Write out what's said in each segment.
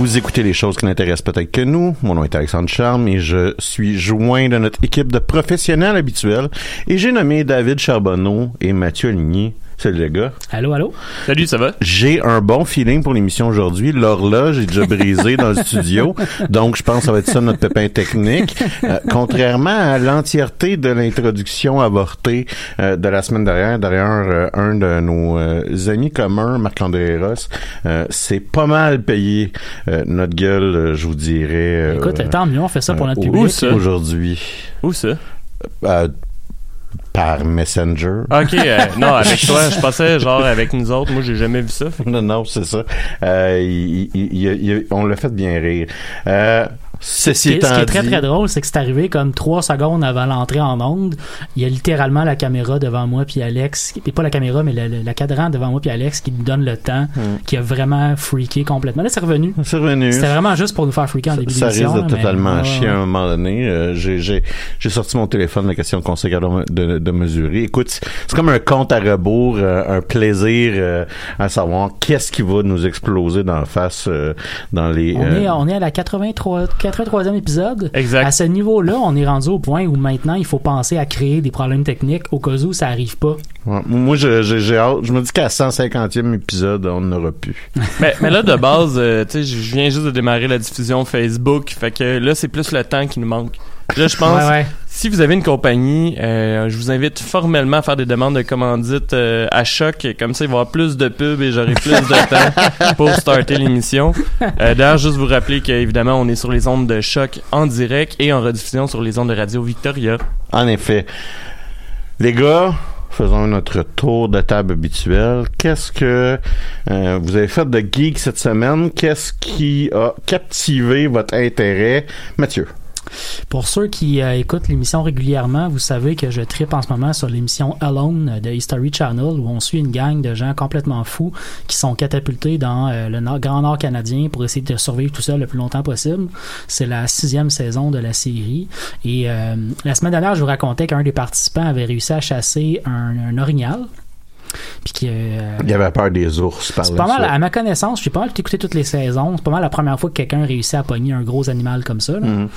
Vous écoutez les choses qui n'intéressent peut-être que nous. Mon nom est Alexandre Charme et je suis joint de notre équipe de professionnels habituels et j'ai nommé David Charbonneau et Mathieu Aligny. Salut les gars. Allô, allô? Salut, ça va? J'ai un bon feeling pour l'émission aujourd'hui. L'horloge est déjà brisée dans le studio, donc je pense que ça va être ça notre pépin technique. Euh, contrairement à l'entièreté de l'introduction avortée euh, de la semaine dernière, derrière euh, un de nos euh, amis communs, Marc-André Ross, euh, c'est pas mal payé euh, notre gueule, euh, je vous dirais. euh, Écoute, tant mieux, on fait ça pour notre public. ça? Aujourd'hui? Où ça? Par Messenger. Ok, euh, non, avec toi, je pensais genre avec nous autres. Moi, j'ai jamais vu ça. Fait Non, non, c'est ça. Euh, il- il- il- on l'a fait bien rire. Euh, Ce ceci qui, est- ce qui est très très drôle, c'est que c'est arrivé comme trois secondes avant l'entrée en onde. Il y a littéralement la caméra devant moi puis Alex, et pas la caméra, mais le, le- la cadran devant moi puis Alex qui nous donne le temps, qui a vraiment freaké complètement. Là, c'est revenu. C'est revenu. C'était vraiment juste pour nous faire freaker en début Ça risque d'émission. de là, mais- totalement ouais, chier à un moment donné. Euh, j'ai, j'ai, j'ai sorti mon téléphone, la question qu'on s'est de, de mesurer. Écoute, c'est comme un compte à rebours, euh, un plaisir euh, à savoir qu'est-ce qui va nous exploser dans la face euh, dans les... On, euh, est, on est à la 83, 83e épisode. Exact. À ce niveau-là, on est rendu au point où maintenant, il faut penser à créer des problèmes techniques au cas où ça arrive pas. ouais. Moi, je, je- j'ai hâte. Je me dis qu'à 150e épisode, on n'aura plus. mais, mais là, de base, euh, tu sais, je je viens juste de démarrer la diffusion Facebook. Fait que là, c'est plus le temps qui nous manque. Là, je pense, Ouais, ouais. Si vous avez une compagnie, euh, je vous invite formellement à faire des demandes de commandite euh, à choc. Comme ça, il va y avoir plus de pubs et j'aurai plus de temps pour starter l'émission. Euh, D'ailleurs, juste vous rappeler qu'évidemment, on est sur les ondes de choc en direct et en rediffusion sur les ondes de Radio Victoria. En effet. Les gars, faisons notre tour de table habituel. Qu'est-ce que euh, vous avez fait de geek cette semaine? Qu'est-ce qui a captivé votre intérêt? Mathieu. Pour ceux qui euh, écoutent l'émission régulièrement, vous savez que je tripe en ce moment sur l'émission Alone de History Channel où on suit une gang de gens complètement fous qui sont catapultés dans euh, le Grand Nord canadien pour essayer de survivre tout seul le plus longtemps possible. C'est la sixième saison de la série. Et euh, la semaine dernière, je vous racontais qu'un des participants avait réussi à chasser un orignal. Puis que, euh, Il y avait peur des ours par c'est pas mal, à ma connaissance, j'ai pas mal écouté toutes les saisons. C'est pas mal la première fois que quelqu'un réussit à pogner un gros animal comme ça. là. Mhm.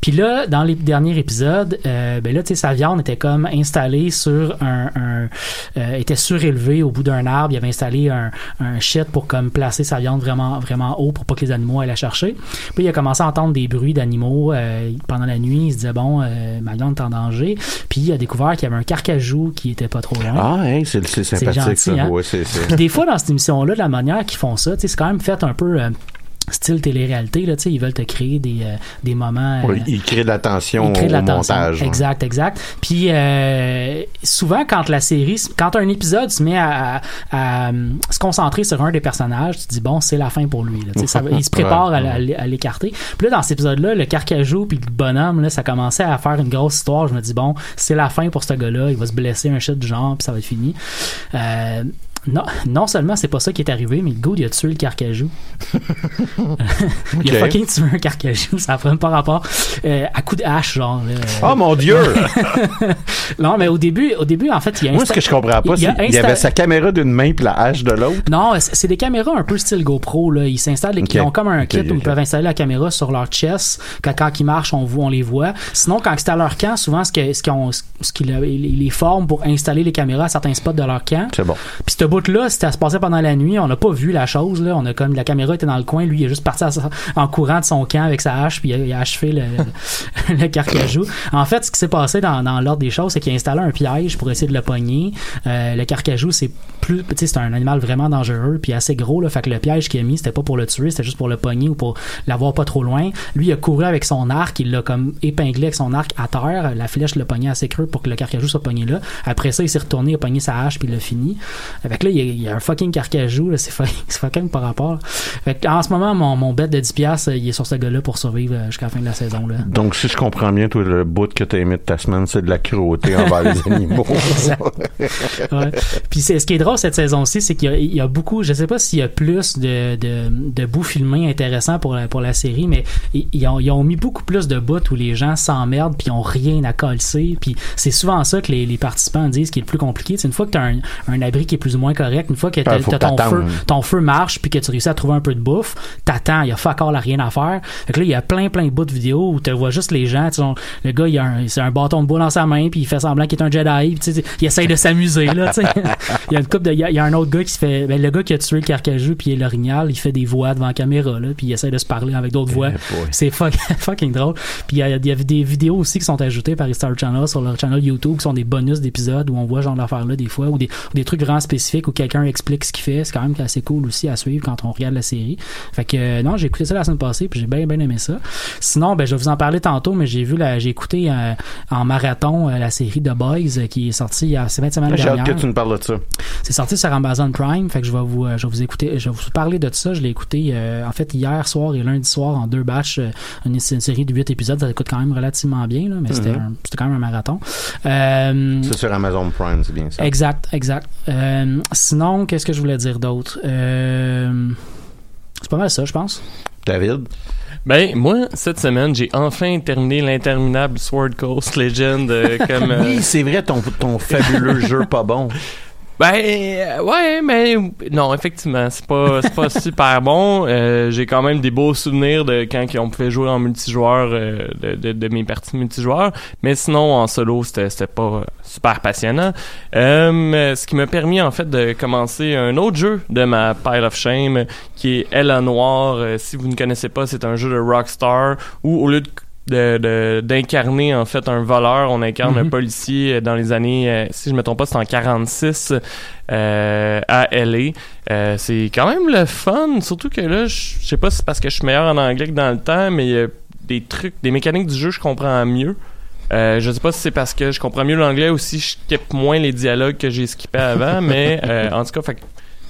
Puis là, dans les derniers épisodes, euh, ben là, tu sais, sa viande était comme installée sur un, un euh, était surélevée au bout d'un arbre. Il avait installé un, un shit pour comme placer sa viande vraiment, vraiment haut pour pas que les animaux aillent la chercher. Puis il a commencé à entendre des bruits d'animaux euh, pendant la nuit. Il se disait bon, euh, ma viande est en danger. Puis il a découvert qu'il y avait un carcajou qui était pas trop loin. Ah, hey, c'est, c'est hein? Puis des fois, dans cette émission-là, de la manière qu'ils font ça, c'est quand même fait un peu. Style télé-réalité là tu sais ils veulent te créer des euh, des moments Oui, euh, il crée de l'attention de au l'attention. montage. Exact, exact. Puis euh, souvent quand la série, quand un épisode se met à, à- à, euh, se concentrer sur un des personnages, tu te dis bon c'est la fin pour lui. Là. Tu sais, ça il se prépare Ouais, à l'écarter. Puis là dans cet épisode-là, le carcajou puis le bonhomme là, ça commençait à faire une grosse histoire. Je me dis bon c'est la fin pour ce gars-là, il va se blesser un shit du genre puis ça va être fini. Euh, non, non seulement c'est pas ça qui est arrivé, mais gars il a tué le carcajou. il a fucking tué un carcajou, ça n'a même pas rapport. Euh, à coup de hache, genre. là. Oh mon Dieu! Non, mais au début, au début, en fait, il y a Moi, ce que je comprends pas, c'est qu'il y avait sa caméra d'une main puis la hache de l'autre. Non, c'est des caméras un peu style GoPro. Là. Ils s'installent, Ok. ils ont comme un kit où ils peuvent installer la caméra sur leur chest. Quand, quand ils marchent, on, voit, on les voit. Sinon, quand c'est à leur camp, souvent, ce qu'ils ce ils les forment pour installer les caméras à certains spots de leur camp. C'est bon. Puis bout-là, se passer pendant la nuit. On n'a pas vu la chose. Là. On a comme la caméra était dans le coin. Lui, il est juste parti en courant de son camp avec sa hache, puis il a, achevé le, le carcajou. En fait, ce qui s'est passé dans, dans l'ordre des choses, c'est qu'il a installé un piège pour essayer de le pogner. Euh, le carcajou, c'est plus, c'est un animal vraiment dangereux, puis assez gros. Là, fait que le piège qu'il a mis, c'était pas pour le tuer, c'était juste pour le pogner ou pour l'avoir pas trop loin. Lui, il a couru avec son arc, il l'a comme épinglé avec son arc à terre. La flèche l'a pogné assez creux pour que le carcajou soit pogné là. Après ça, il s'est retourné, il a pogné sa hache, puis il l'a fini. Fait que là, il y a, un fucking carcajou, là, c'est fucking, par rapport. Fait que, en ce moment, mon, mon bet de 10$, piastres, il est sur ce gars-là pour survivre euh, jusqu'à la fin de la saison. Là. Donc, si je comprends bien, toi, le bout que t'as aimé de ta semaine, c'est de la cruauté envers les animaux. Ouais. Puis c'est ce qui est drôle cette saison-ci, c'est qu'il y a, il y a beaucoup, je sais pas s'il y a plus de, de, de bouts filmés intéressants pour la, pour la série, mais ils, ils ont, ils ont mis beaucoup plus de bouts où les gens s'emmerdent puis ils ont rien à colser. Puis c'est souvent ça que les, les participants disent qui est le plus compliqué. C'est une fois que tu as un, un abri qui est plus ou moins correct, une fois que t'as- Ah, que ton feu, ton feu marche puis que tu réussis à trouver un peu de bouffe, t'attends, il y a fuck all à rien à faire. Fait que là, il y a plein plein de bouts de vidéos où tu vois juste les gens, on- le gars il a un, un bâton de bois dans sa main puis il fait semblant qu'il est un Jedi, puis il essaye de s'amuser là, tu sais. il y a une couple de il y a, il y a un autre gars qui se fait ben, le gars qui a tué le carcajou puis il est l'orignal, il fait des voix devant la caméra là, puis il essaie de se parler avec d'autres voix. Eh boy. C'est fuck- fucking drôle. Puis il y, a, il y a des vidéos aussi qui sont ajoutées par les Star Channel sur leur channel YouTube qui sont des bonus d'épisodes où on voit genre l'affaire là des fois ou des, des trucs vraiment spécifiques où quelqu'un explique ce qu'il fait. C'est quand même assez cool aussi à suivre quand on regarde la série. Fait que euh, non, j'ai écouté ça la semaine passée puis j'ai bien bien aimé ça. Sinon, ben je vais vous en parler tantôt, mais j'ai vu la j'ai écouté euh, en marathon euh, la série The Boys qui est sortie il y a c'est 20 semaines J'ai hâte dernière. que tu nous parles de ça. C'est sorti sur Amazon Prime, fait que je vais vous, euh, je vais vous écouter, je vais vous parler de ça. Je l'ai écouté euh, en fait hier soir et lundi soir en deux batchs. euh, une, c'est une série de 8 épisodes, ça coûte quand même relativement bien, là, mais c'était, Mhm. un- c'était quand même un marathon. Euh, C'est sur Amazon Prime, c'est bien ça. exact, exact. Euh, sinon, qu'est-ce que je voulais dire d'autre? Euh, C'est pas mal ça, je pense. David? Ben, moi, cette semaine, j'ai enfin terminé l'interminable Sword Coast Legend euh, comme... euh, Oui, c'est vrai, ton, ton fabuleux jeu pas bon. Ben euh, ouais, mais non, effectivement, c'est pas pas super bon. Euh, j'ai quand même des beaux souvenirs de quand on pouvait jouer en multijoueur euh, de, de, de mes parties multijoueurs, mais sinon en solo c'était pas super passionnant. Euh, ce qui m'a permis en fait de commencer un autre jeu de ma pile of shame qui est Ella Noire. Euh, si vous ne connaissez pas, c'est un jeu de Rockstar où au lieu de de- de- d'incarner en fait un voleur. On incarne un Mhm. policier euh, dans les années, euh, si je me trompe pas, c'est en 46 euh, à LA. Euh, c'est quand même le fun, surtout que là, je sais pas si c'est parce que je suis meilleur en anglais que dans le temps, mais il y a des trucs, des mécaniques du jeu, je comprends mieux. Euh, je sais pas si c'est parce que je comprends mieux l'anglais ou si je skip moins les dialogues que j'ai skippé avant, mais en tout cas, fait que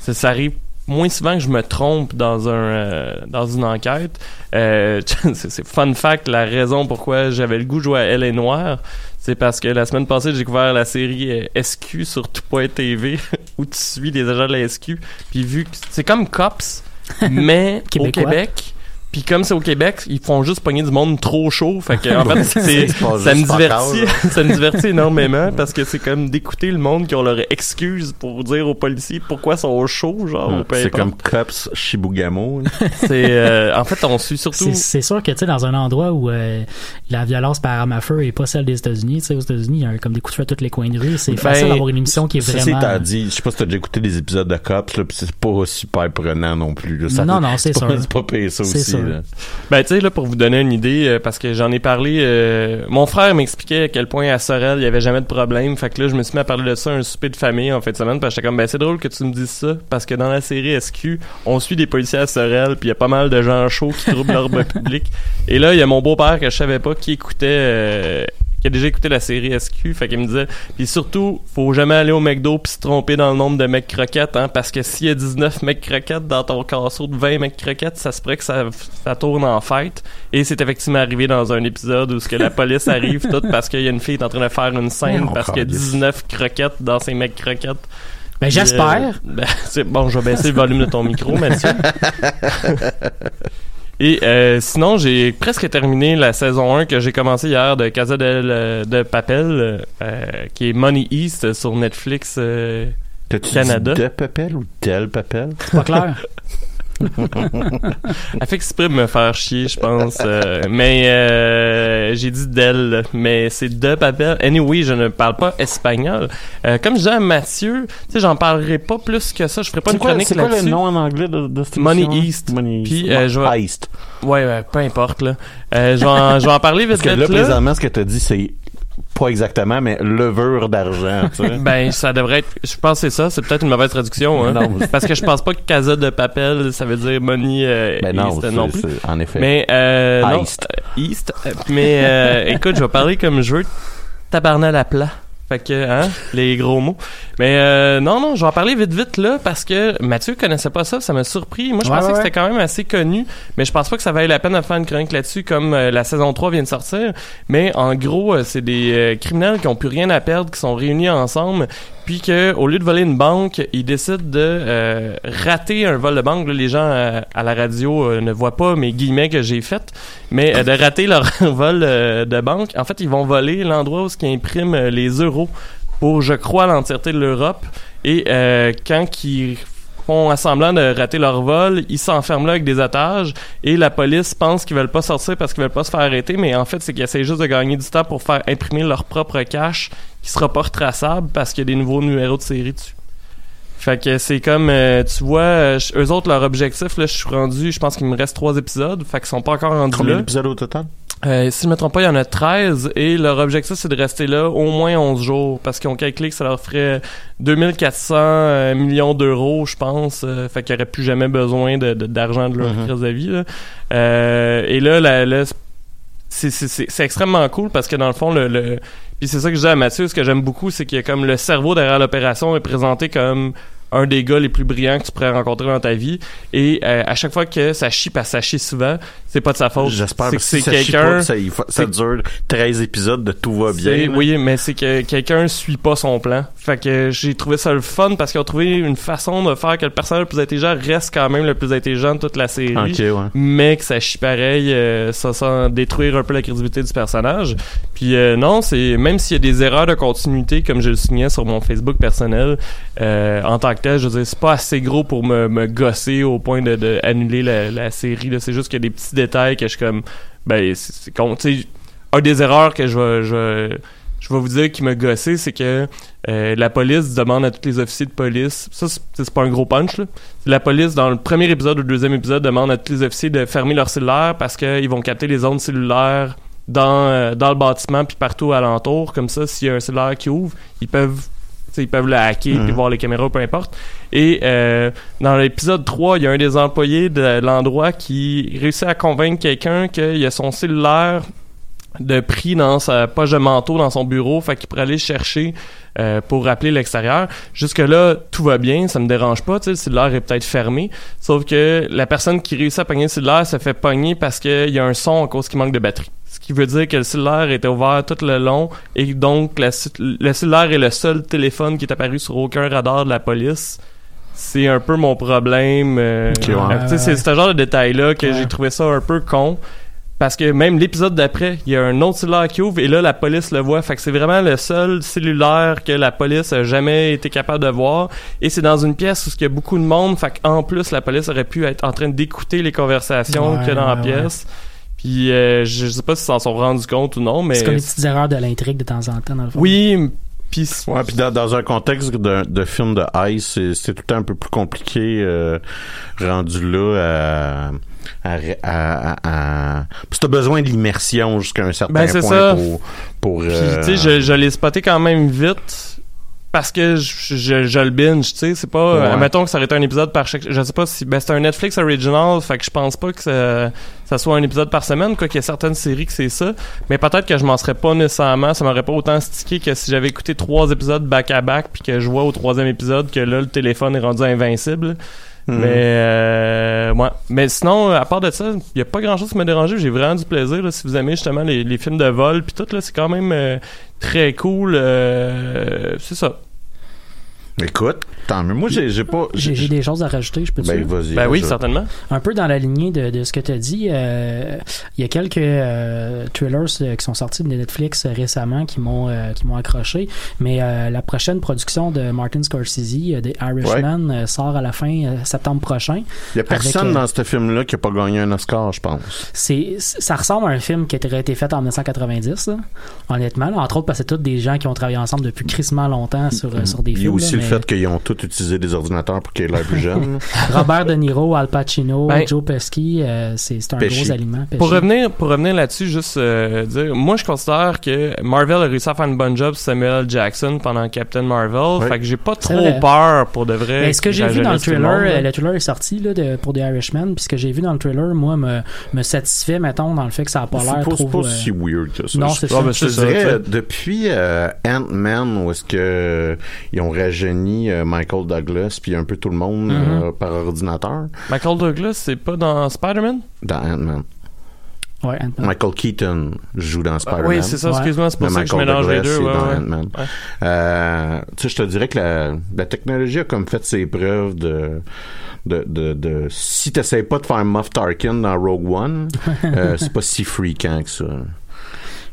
ça, ça arrive moins souvent que je me trompe dans un euh, dans une enquête. Euh, c'est fun fact, la raison pourquoi j'avais le goût de jouer à Elle est Noire, c'est parce que la semaine passée, j'ai découvert la série euh, SQ sur tout.tv où tu suis des agents de la SQ. Puis vu que c'est comme Cops, mais au Québécois. Québec. Puis comme c'est au Québec, ils font juste pogner du monde trop chaud. Fait que en fait, c'est C'est ça me divertit, ça me divertit énormément parce que c'est comme d'écouter le monde qui ont leur excuse pour dire aux policiers pourquoi ils sont chauds, genre. ou peu C'est importe. comme Cops Shibugamo. C'est euh, en fait on suit surtout. C'est, c'est sûr que tu sais dans un endroit où euh, la violence par arme à feu est pas celle des États-Unis, tu sais aux États-Unis il y a comme des coups de feu à tous les coins de rue, c'est Ben, facile d'avoir une émission qui est vraiment étant dit, je sais pas si t'as déjà écouté des épisodes de Cops, là, pis c'est pas super prenant non plus. Là. Ça- Non, non, c'est sûr. C'est pas payé ça C'est aussi. Là. Ben, tu sais, là, pour vous donner une idée, euh, parce que j'en ai parlé, euh, mon frère m'expliquait à quel point à Sorel, il y avait jamais de problème. Fait que là, je me suis mis à parler de ça à un souper de famille en fin de semaine, parce que j'étais comme, ben, c'est drôle que tu me dises ça, parce que dans la série SQ, on suit des policiers à Sorel, puis il y a pas mal de gens chauds qui troublent l'ordre public. Et là, il y a mon beau-père que je savais pas qui écoutait, euh, qui a déjà écouté la série SQ, fait qu'il me disait, puis surtout, faut jamais aller au McDo puis se tromper dans le nombre de mecs croquettes, hein, parce que s'il y a 19 mecs croquettes dans ton casseau de 20 mecs croquettes, ça se pourrait que ça, ça tourne en fête. Et c'est effectivement arrivé dans un épisode où ce que la police arrive tout parce qu'il y a une fille qui est en train de faire une scène parce qu'il y a câlisse. 19 croquettes dans ses mecs croquettes. Ben, Puis, j'espère. euh, ben, bon, je vais baisser le volume de ton micro, Mathieu. Et euh, sinon, j'ai presque terminé la saison 1 que j'ai commencé hier de Casa del, de Papel, euh, qui est Money East sur Netflix. euh, T'as-tu Canada. dit de papel ou tel papel? C'est pas clair. Elle fait exprès de me faire chier, je pense. euh, mais euh, j'ai dit d'elle, mais c'est de Papel. Anyway, je ne parle pas espagnol. Euh, comme je disais à Mathieu, tu sais, j'en parlerai pas plus que ça. Je ferai pas une quoi, chronique c'est quoi le là-dessus. nom en anglais de, de cette Money? East. Money Puis, East. euh, je vais- East. Ouais, ouais, peu importe là. Euh, je vais en, je vais en parler vite Parce que là, là. présentement, ce que t'as dit, c'est pas exactement, mais levure d'argent. Ben, ça devrait être. Je pense que c'est ça. C'est peut-être une mauvaise traduction. Hein? Non. Parce que je pense pas que Casa de Papel, ça veut dire money euh, Ben non, East non plus. en effet. Mais euh, non, East. euh, East. Euh, Mais euh, écoute, je vais parler comme je veux. Tabarnal à plat. Fait que, hein, les gros mots. Mais euh, non, non, je vais en parler vite, vite là, parce que Mathieu connaissait pas ça, ça m'a surpris. Moi, je Ouais, pensais ouais, que c'était quand même assez connu, mais je pense pas que ça valait la peine de faire une chronique là-dessus, comme euh, la saison 3 vient de sortir. Mais en gros, euh, c'est des criminels qui ont plus rien à perdre, qui sont réunis ensemble, puis que au lieu de voler une banque, ils décident de euh, rater un vol de banque. Là, les gens euh, à la radio euh, ne voient pas mes guillemets que j'ai fait, mais euh, de rater leur vol de banque. En fait, ils vont voler l'endroit où ce qui imprime les euros pour, je crois, l'entièreté de l'Europe. Et quand ils font semblant de rater leur vol, ils s'enferment là avec des otages et la police pense qu'ils veulent pas sortir parce qu'ils veulent pas se faire arrêter, mais en fait, c'est qu'ils essaient juste de gagner du temps pour faire imprimer leur propre cash qui sera pas retraçable parce qu'il y a des nouveaux numéros de série dessus. Fait que c'est comme, euh, tu vois, euh, eux autres, leur objectif, là, je suis rendu, je pense qu'il me reste trois épisodes, fait qu'ils sont pas encore rendus Combien là. d'épisodes au total? Euh, si je me trompe pas, il y en a 13 et leur objectif c'est de rester là au moins 11 jours parce qu'ils ont calculé que ça leur ferait 2400 euh, millions d'euros, je pense. Euh, fait qu'ils auraient plus jamais besoin de- de- d'argent de, leur Mhm. crise de vie. là. Euh, et là, la, la- c'est- extrêmement cool parce que dans le fond, le, le- puis c'est ça que je dis à Mathieu, ce que j'aime beaucoup, c'est que comme le cerveau derrière l'opération est présenté comme un des gars les plus brillants que tu pourrais rencontrer dans ta vie. Et euh, à chaque fois que ça chie, parce que ça chie souvent, c'est pas de sa faute. J'espère que si c'est pas, quelqu'un. ça, ça dure 13 épisodes de tout va bien. Oui, mais c'est que quelqu'un suit pas son plan. Fait que j'ai trouvé ça le fun parce qu'ils ont trouvé une façon de faire que le personnage le plus intelligent reste quand même le plus intelligent de toute la série. Ok, ouais. Mais que ça chie pareil, euh, ça sans détruire un peu la crédibilité du personnage. Puis euh, non, c'est même s'il y a des erreurs de continuité, comme je le signais sur mon Facebook personnel, euh, en tant que je veux dire, c'est pas assez gros pour me, me gosser au point de, annuler la, série. C'est juste qu'il y a des petits détails que je suis comme, ben, c'est con. Tu un des erreurs que je vais, je, je vais vous dire qui m'a gossé, c'est que euh, la police demande à tous les officiers de police, ça c'est pas un gros punch là. La police dans le premier épisode ou le deuxième épisode demande à tous les officiers de fermer leur cellulaire parce qu'ils vont capter les ondes cellulaires dans, euh, dans le bâtiment puis partout alentour. Comme ça, s'il y a un cellulaire qui ouvre, ils peuvent ils peuvent le hacker Mhm. puis voir les caméras, peu importe. Et euh, dans l'épisode 3, il y a un des employés de l'endroit qui réussit à convaincre quelqu'un qu'il a son cellulaire de prix dans sa poche de manteau dans son bureau, fait qu'il pourrait aller le chercher euh, pour rappeler l'extérieur. Jusque là, tout va bien, ça me dérange pas, le cellulaire est peut-être fermé, sauf que la personne qui réussit à pogner le cellulaire se fait pogner parce qu'il y a un son à cause qu'il manque de batterie. Qui veut dire que le cellulaire était ouvert tout le long et donc la- le cellulaire est le seul téléphone qui est apparu sur aucun radar de la police. C'est un peu mon problème. euh, ouais. euh, c'est ce genre de détail-là que Ouais. j'ai trouvé ça un peu con. Parce que même l'épisode d'après, il y a un autre cellulaire qui ouvre et là, la police le voit. Fait que c'est vraiment le seul cellulaire que la police a jamais été capable de voir. Et c'est dans une pièce où il y a beaucoup de monde. Fait qu'en plus, la police aurait pu être en train d'écouter les conversations Ouais, qu'il y a dans la ouais. Puis euh, je sais pas s'ils s'en sont rendus compte ou non, mais... C'est comme les petites erreurs de l'intrigue de temps en temps, dans le fond. Oui, Puis Ouais, puis dans, dans un contexte de, de film de Ice, c'est- c'est tout le temps un peu plus compliqué euh, rendu là à, à, à, à- t'as besoin de l'immersion jusqu'à un certain Ben, c'est point ça. pour pour Puis, euh, tu sais, je, je l'ai spoté quand même vite parce que je, je, je le binge, tu sais. C'est pas. Ouais. euh, mettons que ça aurait été un épisode par chaque. Je sais pas si. Ben, c'est un Netflix original, fait que je pense pas que ça, ça soit un épisode par semaine, quoi qu'il y a certaines séries que c'est ça. Mais peut-être que je m'en serais pas nécessairement. Ça m'aurait pas autant stické que si j'avais écouté trois épisodes back-à-back puis que je vois au troisième épisode que là, le téléphone est rendu invincible. Mhm. Mais euh, ouais. Mais sinon, à part de ça, il y a pas grand chose qui m'a dérangé. J'ai vraiment du plaisir. Là, si vous aimez justement les, les films de vol puis tout là, c'est quand même euh, très cool. euh, c'est ça. Écoute, tant mieux. Moi, j'ai j'ai pas. J'ai j'ai des choses à rajouter, je peux Ben dire. vas-y. Ben oui, je- certainement. Un peu dans la lignée de, de ce que tu as dit, euh, il y a quelques euh, thrillers euh, qui sont sortis de Netflix euh, récemment qui m'ont euh, qui m'ont accroché, mais euh, la prochaine production de Martin Scorsese, The Irishman, sort à la fin euh, septembre prochain. Il y a personne avec, euh, dans ce film-là qui a pas gagné un Oscar, je pense. C'est ça ressemble à un film qui aurait été fait en 1990, là, honnêtement, là, entre autres parce que c'est tous des gens qui ont travaillé ensemble depuis crissement longtemps sur sur des Il y a films. aussi là, le mais fait qu'ils ont tous utilisé des ordinateurs pour qu'ils aient l'air plus jeunes. Robert De Niro, Al Pacino, Ben, Joe Pesci, euh, c'est c'est un Pesci. gros aliment. Pour revenir, pour revenir là-dessus, juste euh, dire, moi je considère que Marvel a réussi à faire une bonne job Samuel. Jackson pendant Captain Marvel, Ouais. fait que j'ai pas trop vrai. peur pour de vrai. Ben, ce que j'ai vu dans le le trailer, monde, là. euh, le trailer est sorti là, de, pour The Irishman, puis ce que j'ai vu dans le trailer, moi, me, me satisfait, mettons, dans le fait que ça a pas l'air trop... c'est pas euh, si weird que ça. non, c'est Ah, ça. ben, Je te dirais, depuis Ant-Man, où est-ce que euh, ils ont rajeuni euh, Michael Douglas puis un peu tout le monde Mm-hmm. euh, par ordinateur Michael Douglas, c'est pas dans Spider-Man? dans Ant-Man. Ouais. Michael Keaton joue dans Spider-Man. oui, c'est ça, Ouais. excuse-moi, c'est pour ça que je Michael mélange les Douglas, deux. Ouais, ouais. Euh, tu sais, je te dirais que la, la technologie a comme fait ses preuves de de, de, de si t'essayes pas de faire Moff Tarkin dans Rogue One, euh, c'est pas si fréquent que ça.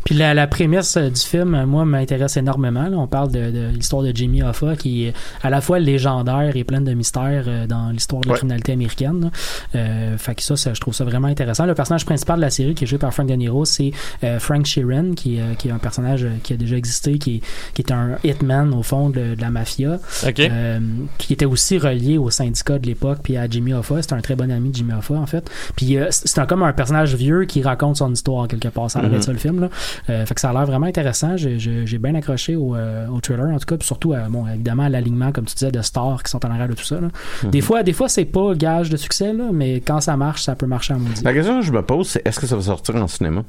Puis la, la prémisse euh, du film, euh, moi, m'intéresse énormément. là. On parle de, de l'histoire de Jimmy Hoffa, qui est à la fois légendaire et pleine de mystères euh, dans l'histoire de la Ouais. criminalité américaine. Euh, fait que ça, ça, je trouve ça vraiment intéressant. Le personnage principal de la série, qui est joué par Frank De Niro, c'est euh, Frank Sheeran, qui, euh, qui est un personnage qui a déjà existé, qui est, qui est un hitman, au fond, de, de la mafia. Ok. Euh, qui était aussi relié au syndicat de l'époque puis à Jimmy Hoffa c'était un très bon ami de Jimmy Hoffa en fait puis euh, c'est c'est un, comme un personnage vieux qui raconte son histoire quelque part ça l'air d'être ça le film là Euh, fait que ça a l'air vraiment intéressant j'ai bien accroché au, euh, au trailer en tout cas puis surtout euh, bon évidemment à l'alignement comme tu disais de stars qui sont en arrière de tout ça là. des fois des fois c'est pas gage de succès là mais quand ça marche ça peut marcher en maudit La question que je me pose, c'est est-ce que ça va sortir en cinéma?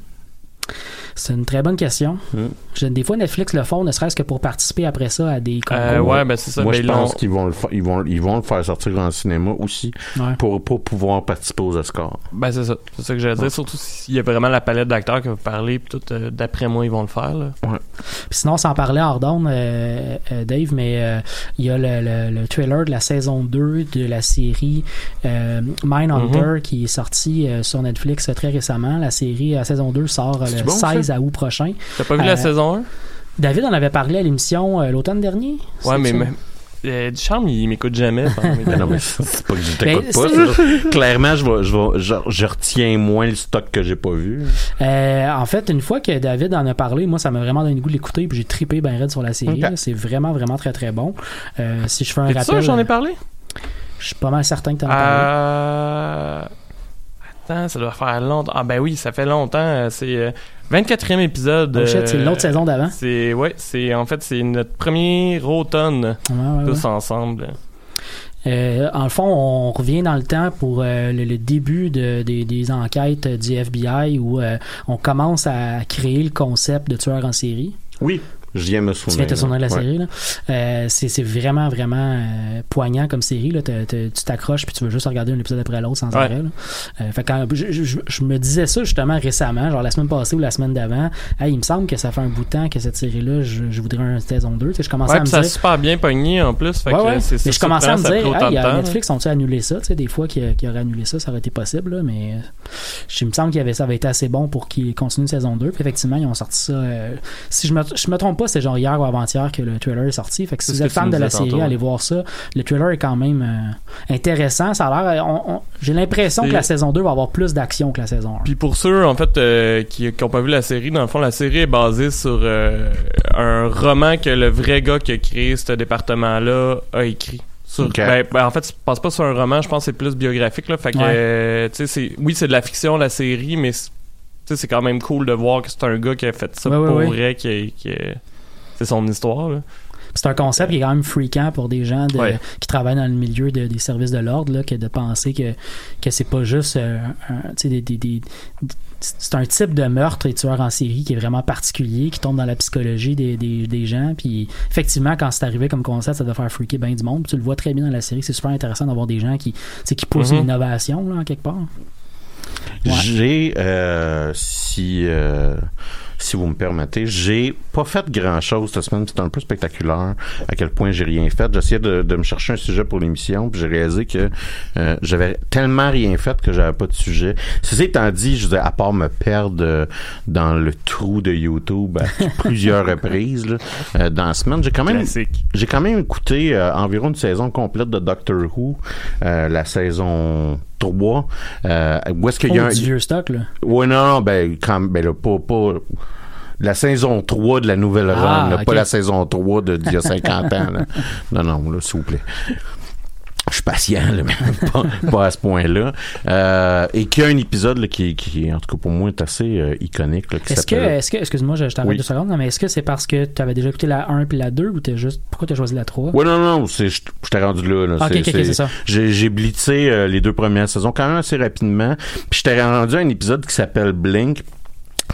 C'est une très bonne question Mm. Je- des fois Netflix le font ne serait-ce que pour participer après ça à des concours Euh, ouais, ben c'est ça. Moi, je pense qu'ils vont le fa- ils vont ils vont le faire sortir en cinéma aussi Ouais. pour pour pouvoir participer aux Oscars. Ben c'est ça, c'est ça que j'allais dire. Surtout s'il y a vraiment la palette d'acteurs que vous parlez, puis tout, euh, d'après moi, ils vont le faire. Là. Puis sinon, sans parler hors d'onde, euh, euh, Dave, mais euh, il y a le, le- le trailer de la saison 2 de la série euh, Mindhunter qui est sorti euh, sur Netflix très récemment. La série, la saison 2 sort C'est le bon, ça? 16 août prochain. T'as pas vu Euh, la saison 1? David en avait parlé à l'émission euh, l'automne dernier. Ouais, c'est mais euh, Ducharme, il m'écoute jamais. Ben non, mais c'est pas que je Ben, t'écoute pas. c'est-. Clairement, je, vais, je, vais, je, je retiens moins le stock que j'ai pas vu. Euh, en fait, une fois que David en a parlé, moi, ça m'a vraiment donné le goût de l'écouter, puis j'ai trippé ben raide sur la série. C'est vraiment, vraiment très, très bon. Euh, si je fais un sûr rappel, que j'en ai euh, parlé? je suis pas mal certain que t'en as parlé. Ça doit faire longtemps. Ah ben oui, ça fait longtemps. euh, C'est euh, 24e épisode. Oh shit, c'est euh, l'autre saison d'avant. C'est ouais, c'est en fait c'est notre premier automne Ouais, ouais, ouais. tous ensemble. Euh, en le fond, on revient dans le temps pour euh, le, le début de- des- des enquêtes du FBI où euh, on commence à créer le concept de tueur en série. Oui, je viens me Tu souvenir. viens te souvenir de la série. Euh, c'est vraiment, vraiment euh, poignant comme série. Là. Tu t'accroches puis tu veux juste regarder un épisode après l'autre sans Ouais. arrêt. Euh, fait que quand, je, je- je me disais ça justement récemment, genre la semaine passée ou la semaine d'avant. Hey, il me semble que ça fait un bout de temps que cette série-là, je, je voudrais une saison 2. Tu sais, je commençais Ouais, à me ça a dire. super bien pogné en plus. Fait que je commençais à me a dire, hey, temps, Netflix ont-ils annulé ça? Tu sais, des fois qu'ils qu'ils auraient annulé ça, ça aurait été possible, là, mais il me semble avait, ça avait été assez bon pour qu'ils continuent une saison 2. Puis effectivement, ils ont sorti ça. si je me, je me trompe pas, c'est genre hier ou avant-hier que le trailer est sorti. Fait que si vous êtes fan de la série, tantôt, allez voir ça. Le trailer est quand même euh, intéressant. Ça a l'air. on- on- J'ai l'impression que la saison 2 va avoir plus d'action que la saison 1. Puis pour ceux en fait euh, qui qui ont pas vu la série, dans le fond la série est basée sur euh, un roman que le vrai gars qui a créé ce département-là a écrit. Sur, ben, ben, en fait, je pense pas sur un roman, je pense que c'est plus biographique là. Fait que Ouais. euh, c'est oui c'est de la fiction la série, mais c'est- tu sais c'est quand même cool de voir que c'est un gars qui a fait ça ouais, pour ouais. vrai, qui, qui c'est son histoire là. C'est un concept qui est quand même fréquent pour des gens de- Ouais. qui travaillent dans le milieu de- des services de l'ordre, là, que de penser que, que c'est pas juste euh, un, tu sais, des, des- des- c'est un type de meurtre et tueur en série qui est vraiment particulier, qui tombe dans la psychologie des, des, des gens. Puis effectivement, quand c'est arrivé comme concept, ça doit faire freaker bien du monde. Puis tu le vois très bien dans la série. C'est super intéressant d'avoir des gens qui, qui poussent Mhm. l'innovation là, en quelque part. Ouais. J'ai, euh, si, euh, si vous me permettez, j'ai pas fait grand chose cette semaine. C'est un peu spectaculaire à quel point j'ai rien fait. J'essayais de, de me chercher un sujet pour l'émission, puis j'ai réalisé que euh, j'avais tellement rien fait que j'avais pas de sujet. Ceci étant dit, je dire, à part me perdre euh, dans le trou de YouTube à plusieurs reprises là, euh, dans la semaine, j'ai quand même j'ai quand même écouté euh, environ une saison complète de Doctor Who, euh, la saison 3. Euh, où est-ce qu'il y a Oh, un... du vieux stock, là. Ouais, non, non, ben, quand, ben là, pas, pas, la saison 3 de la nouvelle Ah, run, là, pas la saison 3 de, d'il y a 50 ans, là. Non, non, là, s'il vous plaît. Je suis patient, là, mais pas, pas à ce point-là. Euh, et qu'il y a un épisode là, qui, qui, en tout cas pour moi, est assez euh, iconique. Est-ce que, excuse-moi, je, je t'arrête Oui. deux secondes, mais est-ce que c'est parce que tu avais déjà écouté la 1 puis la 2 ou t'es juste, pourquoi t'as choisi la 3? Ouais, non, non, je je t'ai rendu là. là. Ok, c'est ça. J'ai, j'ai blitzé euh, les deux premières saisons quand même assez rapidement. Puis je t'ai rendu à un épisode qui s'appelle Blink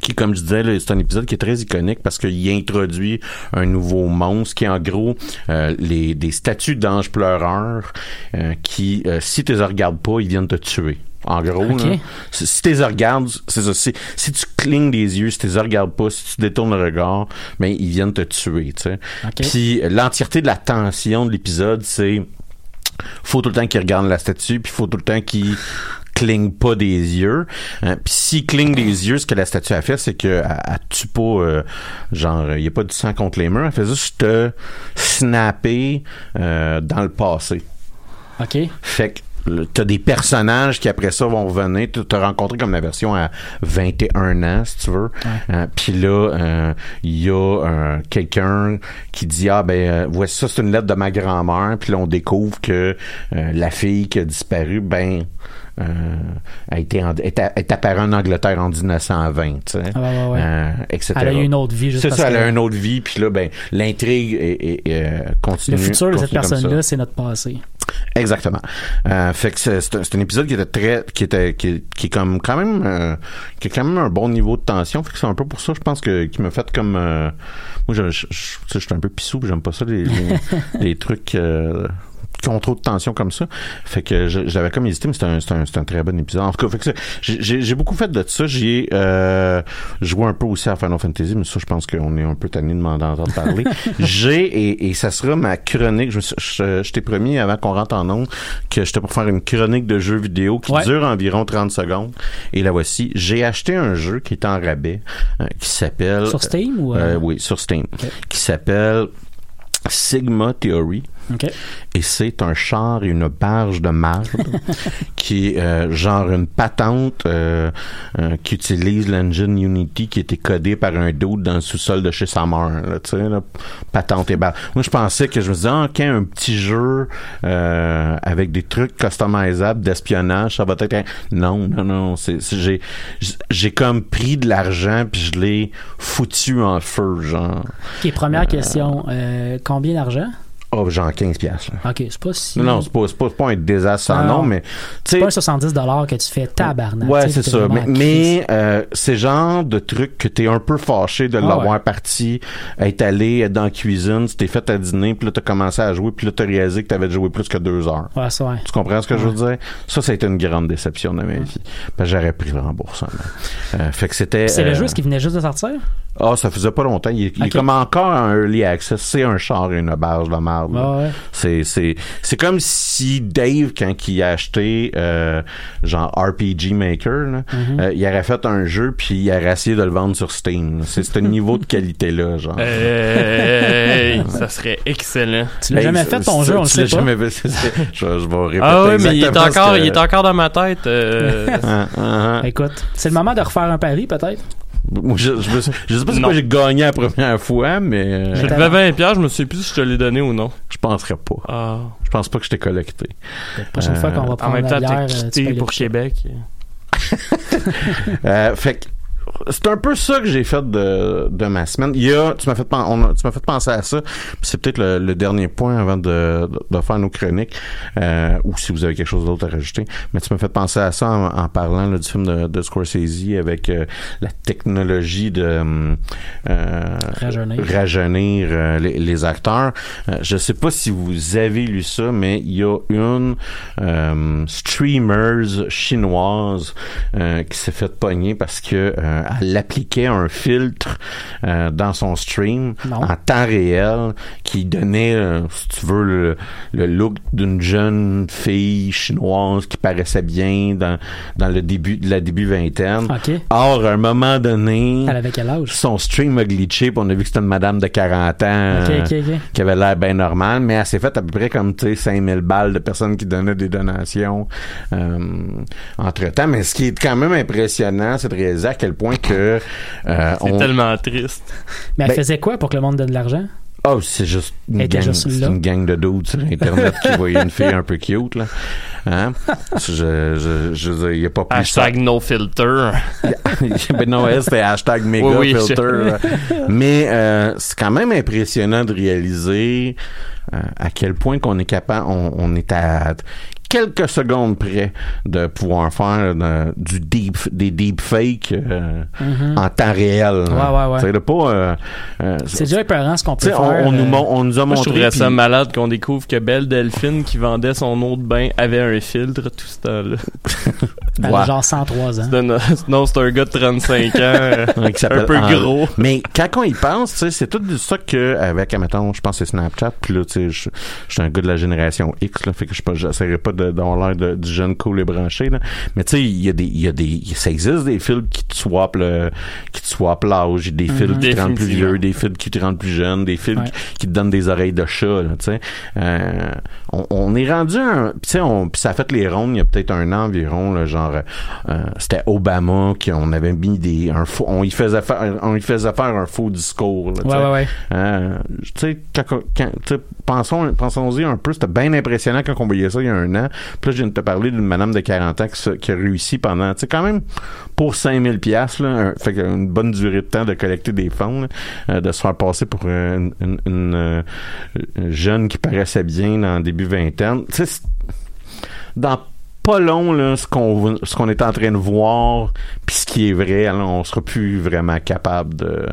qui, comme je disais, c'est un épisode qui est très iconique parce qu'il introduit un nouveau monstre qui est en gros euh, les, des statues d'anges pleureurs euh, qui, euh, si tu les regardes pas, ils viennent te tuer. En gros, là. si, tu les regardes, c'est ça. Si, si tu clignes des yeux, si tu les regardes pas, si tu détournes le regard, ben ils viennent te tuer, tu sais. Ok. Puis l'entièreté de la tension de l'épisode, c'est faut tout le temps qu'il regarde la statue, puis faut tout le temps qu'il cligne pas des yeux. Hein, puis s'il cligne des yeux, ce que la statue a fait, c'est que elle, tue pas euh, genre il y a pas du sang contre les murs, elle fait juste te snapper euh, dans le passé. OK. Fait que t'as des personnages qui après ça vont revenir. Tu t'as rencontré comme la version à 21 ans, si tu veux. Euh, Puis là, euh, il y a euh, quelqu'un qui dit ah ben euh, voici ça c'est une lettre de ma grand-mère. Puis là on découvre que euh, la fille qui a disparu, ben euh, a été en- est, a- est apparue en Angleterre en 1920, tu sais, Ah ouais, ouais, ouais. Euh, etc. Elle a eu une autre vie C'est ça, elle a une autre vie. Puis là, ben l'intrigue est, est- est, euh, continue. le futur de cette personne-là, c'est notre passé. Exactement. Euh, fait que c'est, c'est un, c'est un épisode qui était très, qui était, qui, qui est comme quand même, euh, qui a quand même un bon niveau de tension. Fait que c'est un peu pour ça, je pense que qui m'a fait comme, euh, moi, je, je, je, je suis un peu pissou, j'aime pas ça les, les, les trucs. Euh, qui ont trop de tension comme ça. Fait que j'avais comme hésité, mais c'était un, c'était un, un très bon épisode. En tout cas, fait que c'est- j'ai- beaucoup fait de ça. J'ai euh, joué un peu aussi à Final Fantasy, mais ça, je pense qu'on est un peu tanné de m'en entendre parler. J'ai, et, et ça sera ma chronique, je, je, je t'ai promis avant qu'on rentre en ondes que j'étais pour faire une chronique de jeux vidéo qui Ouais. dure environ 30 secondes. Et la voici. J'ai acheté un jeu qui est en rabais, euh, qui s'appelle... Sur Steam ou. Euh, euh, oui, sur Steam. Qui s'appelle Sigma Theory. Et c'est un char et une barge de marde qui est euh, genre une patente euh, euh, qui utilise l'engine Unity qui était codé par un dude dans le sous-sol de chez sa mère. Là, tu sais, là, patente et barge. Moi, je pensais que je me disais, ah, OK, un petit jeu euh, avec des trucs customisables d'espionnage, ça va être... un- Non, non, non. C'est, j'ai, j'ai comme pris de l'argent puis je l'ai foutu en feu, genre. OK, première question. Combien d'argent? Oh, genre 15 piastres. là. OK, c'est pas si. Non, non, c'est pas, c'est pas, c'est pas un désastre sans Ah, nom, non. mais C'est pas un 70 que tu fais tabarnak. Ouais, c'est ça. Mais, mais euh, c'est genre de truc que t'es un peu fâché de Ah l'avoir ouais. parti, être allé être dans la cuisine, tu t'es fait à dîner, puis là t'as commencé à jouer, puis là t'as réalisé que t'avais joué plus que deux heures. Ouais, ça, ouais. Tu comprends ce que je veux dire? Ça, ça a été une grande déception dans ma vie. Que j'aurais pris le remboursement. Euh, fait que c'était... C'est le euh, jeu, ce qui venait juste de sortir? Ah, ça faisait pas longtemps. Il, est- il est Ok. comme encore en early access. C'est un char et une barge de marde. Ouais, ouais. C'est c'est c'est comme si Dave quand il a acheté euh, genre RPG Maker, là, Mhm. euh, il aurait fait un jeu puis il aurait essayé de le vendre sur Steam. C'est ce niveau de qualité là, genre. Hey, ça serait excellent. Tu l'as Hey, jamais fait ton jeu, on le sait pas. jamais fait, je, je vais répéter Ah oui, mais il est encore, que- il est encore dans ma tête. euh, Ah, ah, ah. Écoute, c'est le moment de refaire un pari, peut-être. Moi, je, je, me suis- je sais pas si j'ai gagné la première fois, mais euh, je Mais te devais 20 piastres, je me souviens plus si je te l'ai donné ou non. je penserais pas. Ah. Je pense pas que je t'ai collecté. La prochaine Euh, fois qu'on va En prendre même la temps, bière, t'as euh, tu quitté pour. Québec. Euh, fait que c'est un peu ça que j'ai fait de, de ma semaine. Il y a, tu m'as fait, on a- tu m'as fait penser à ça. C'est peut-être le, le dernier point avant de, de, de faire nos chroniques, euh, ou si vous avez quelque chose d'autre à rajouter. Mais tu m'as fait penser à ça en, en parlant là, du film de, de Scorsese avec euh, la technologie de euh, Rajeunir. rajeunir, les, les acteurs. Je sais pas si vous avez lu ça, mais il y a une streamers chinoise qui s'est fait pogner parce que elle appliquait un filtre euh, dans son stream Non. en temps réel qui donnait, euh, si tu veux, le, le look d'une jeune fille chinoise qui paraissait bien dans, dans le début de la début vingtaine. Or, à un moment donné, Elle avait quel âge? son stream a glitché, puis on a vu que c'était une madame de 40 ans euh, qui avait l'air bien normal, mais elle s'est faite à peu près comme, tu sais, 5000 balles de personnes qui donnaient des donations entre-temps. Mais ce qui est quand même impressionnant, c'est de réaliser à quel point que... euh, C'est on- tellement triste. Mais elle Ben- faisait quoi pour que le monde donne de l'argent? Oh, c'est juste une gang, juste une gang de dudes sur Internet qui voyaient une fille un peu cute, là. Hein? Je, je, je, veux dire, il y a pas plus Hashtag no filter. ben non, elle, c'était hashtag méga Oui, oui, je- filter. Mais euh, c'est quand même impressionnant de réaliser euh, à quel point qu'on est capable, on, on est à quelques secondes près de pouvoir faire euh, du deep, des deepfakes euh, en temps réel. Mhm. Ouais, ouais, ouais. C'est pas. euh, euh, C'est déjà épeurant ce qu'on peut faire. on, on nous, on nous a Moi, je montré. trouverais ça malade qu'on découvre que Belle Delphine, qui vendait son eau de bain, avait un filtre tout ce temps-là. Ouais. genre 103 ans. Un- Non, c'est un gars de 35 ans, euh, qui un peu gros. Mais quand on y pense, c'est tout de ça que avec, admettons, je pense que c'est Snapchat, puis là, tu sais, je je suis un gars de la génération X, là, fait que je j'essaierai pas de- d'avoir l'air du jeune cool et branché, là. Mais tu sais, il y a des, il y a des, ça existe des films qui te swappent le, qui te swappent l'âge, des films qui te rendent plus vieux, des films qui te rendent plus jeune, des films Ouais. qui, qui te donnent des oreilles de chat, là, tu sais. Euh, on, on est rendu un, tu sais, ça a fait les rondes il y a peut-être un an environ, là, genre, euh, c'était Obama qui on avait mis des, un faux, on y faisait faire, on y faisait faire un faux discours, là, Ouais, ouais, ouais. Euh, tu sais, quand, quand- pensons, pensons-y un peu, c'était bien impressionnant quand on voyait ça il y a un an. Puis là, je viens de te parler d'une madame de 40 ans qui, a réussi pendant, tu sais, quand même, pour 5000 pièces là, un- fait une bonne durée de temps de collecter des fonds, là, euh, de se faire passer pour euh, une, une- une, euh, une jeune qui paraissait bien dans le début vingtaine. Dans pas long ce qu'on ce est en train de voir puis ce qui est vrai alors on sera plus vraiment capable de-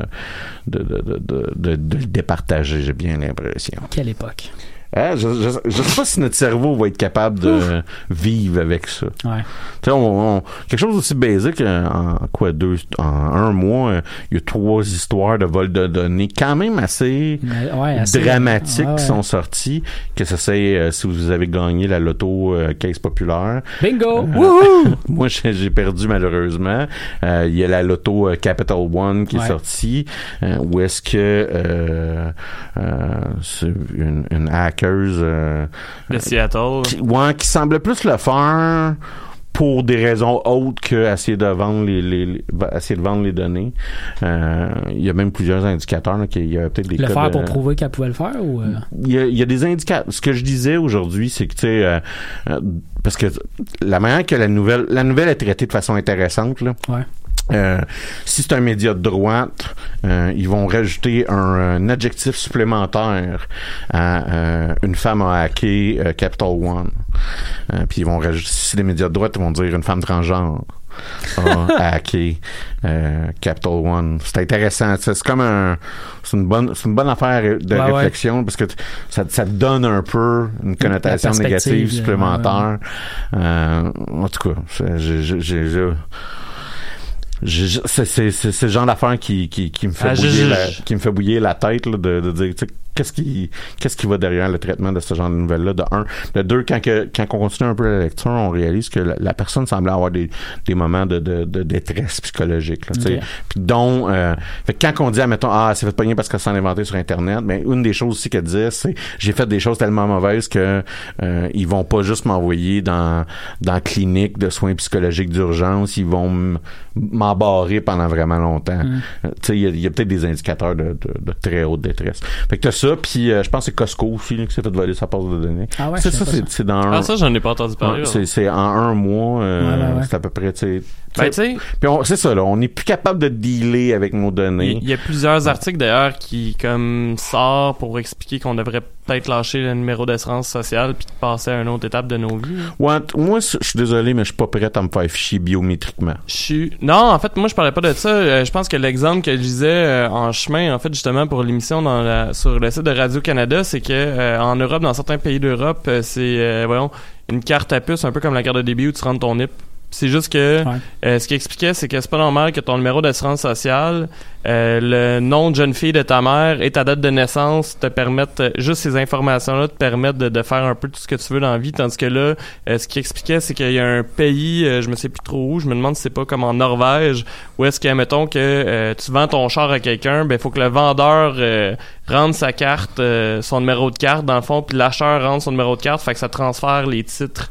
de le départager j'ai bien l'impression Quelle époque. Hein, je, je, je sais pas si notre cerveau va être capable de vivre avec ça Ouais. tu sais, on, on- quelque chose aussi basique, euh, en quoi, deux, en un mois, euh, il y a trois histoires de vol de données quand même assez Mais, ouais, assez- dramatiques ouais, qui sont sorties, que ça c'est euh, si vous avez gagné la loto euh, caisse populaire. Bingo! Euh! Moi, j'ai perdu malheureusement. Il y a la loto Capital One qui est sortie, où est-ce que euh, euh, c'est une, une hackeuse euh, De Seattle. qui, ouais, qui semblait plus le faire pour des raisons autres que essayer de vendre les, les, les- va- essayer de vendre les données. Euh, il y a même plusieurs indicateurs là, qu'il y a peut-être des Le faire de- pour prouver qu'elle pouvait le faire ou. euh, il y, a, il y a des indicateurs. Ce que je disais aujourd'hui, c'est que tu sais, euh, parce que la manière que la nouvelle, la nouvelle est traitée de façon intéressante là. Ouais. Euh, si c'est un média de droite, euh, ils vont rajouter un, un adjectif supplémentaire à euh, une femme a hacké euh, Capital One. Euh, puis ils vont rajouter, si c'est des médias de droite, ils vont dire une femme transgenre a hacké euh, Capital One. C'est intéressant. C'est comme un, c'est une bonne, c'est une bonne affaire de ouais. réflexion parce que ça, ça te donne un peu une connotation négative supplémentaire. Euh, en tout cas, j'ai- j'ai- j'ai- j'ai- j'ai- j'ai- c'est genre d'affaire qui, qui, qui me fait Ah, je- la, qui me fait bouillir la tête là, de, de dire tu sais, qu'est-ce qui qu'est-ce qui va derrière le traitement de ce genre de nouvelles là de un. De deux quand que quand on continue un peu la lecture on réalise que la, la personne semblait avoir des, des moments de, de, de détresse psychologique là, tu sais. Ok. puis dont euh, fait que quand on dit admettons ah c'est fait pogner parce qu'elle s'en inventé sur internet mais une des choses aussi qu'elle disait c'est j'ai fait des choses tellement mauvaises que euh, ils vont pas juste m'envoyer dans dans clinique de soins psychologiques d'urgence ils vont m'embarrer pendant vraiment longtemps. Euh, tu sais il y a, peut-être des indicateurs de, de, de très haute détresse. Fait que t'as ça puis euh, je pense que c'est Costco aussi là, qui s'est fait voler sa base de données Ah ouais, c'est ça c'est c'est dans un Ah, ça, j'en ai pas entendu parler. Ouais, c'est c'est en un mois euh, Ouais, ouais, ouais. c'est à peu près tu sais Ben, tu sais, puis on- c'est ça là on n'est plus capable de dealer avec nos données il il y a plusieurs articles d'ailleurs qui comme sortent pour expliquer qu'on devrait peut-être lâcher le numéro d'assurance sociale puis passer à une autre étape de nos vies. Ouais, moi, je suis désolé, mais je suis pas prêt à me faire ficher biométriquement. Je suis non, en fait, moi je parlais pas de ça. Euh, je pense que l'exemple que je disais euh, en chemin, en fait, justement pour l'émission dans la sur le site de Radio Canada, c'est que euh, en Europe, dans certains pays d'Europe, euh, c'est euh, voyons une carte à puce, un peu comme la carte de débit où tu rentres ton NIP. C'est juste que Ouais. euh, ce qui expliquait, c'est que c'est pas normal que ton numéro d'assurance sociale, euh, le nom de jeune fille de ta mère et ta date de naissance te permettent, euh, juste ces informations-là te permettent de, de faire un peu tout ce que tu veux dans la vie. Tandis que là, ce qui expliquait, c'est qu'il y a un pays, je me sais plus trop où, je me demande si c'est pas comme en Norvège, où est-ce que, mettons que tu vends ton char à quelqu'un, ben il faut que le vendeur rende sa carte, son numéro de carte dans le fond, puis l'acheteur rende son numéro de carte, fait que ça transfère les titres.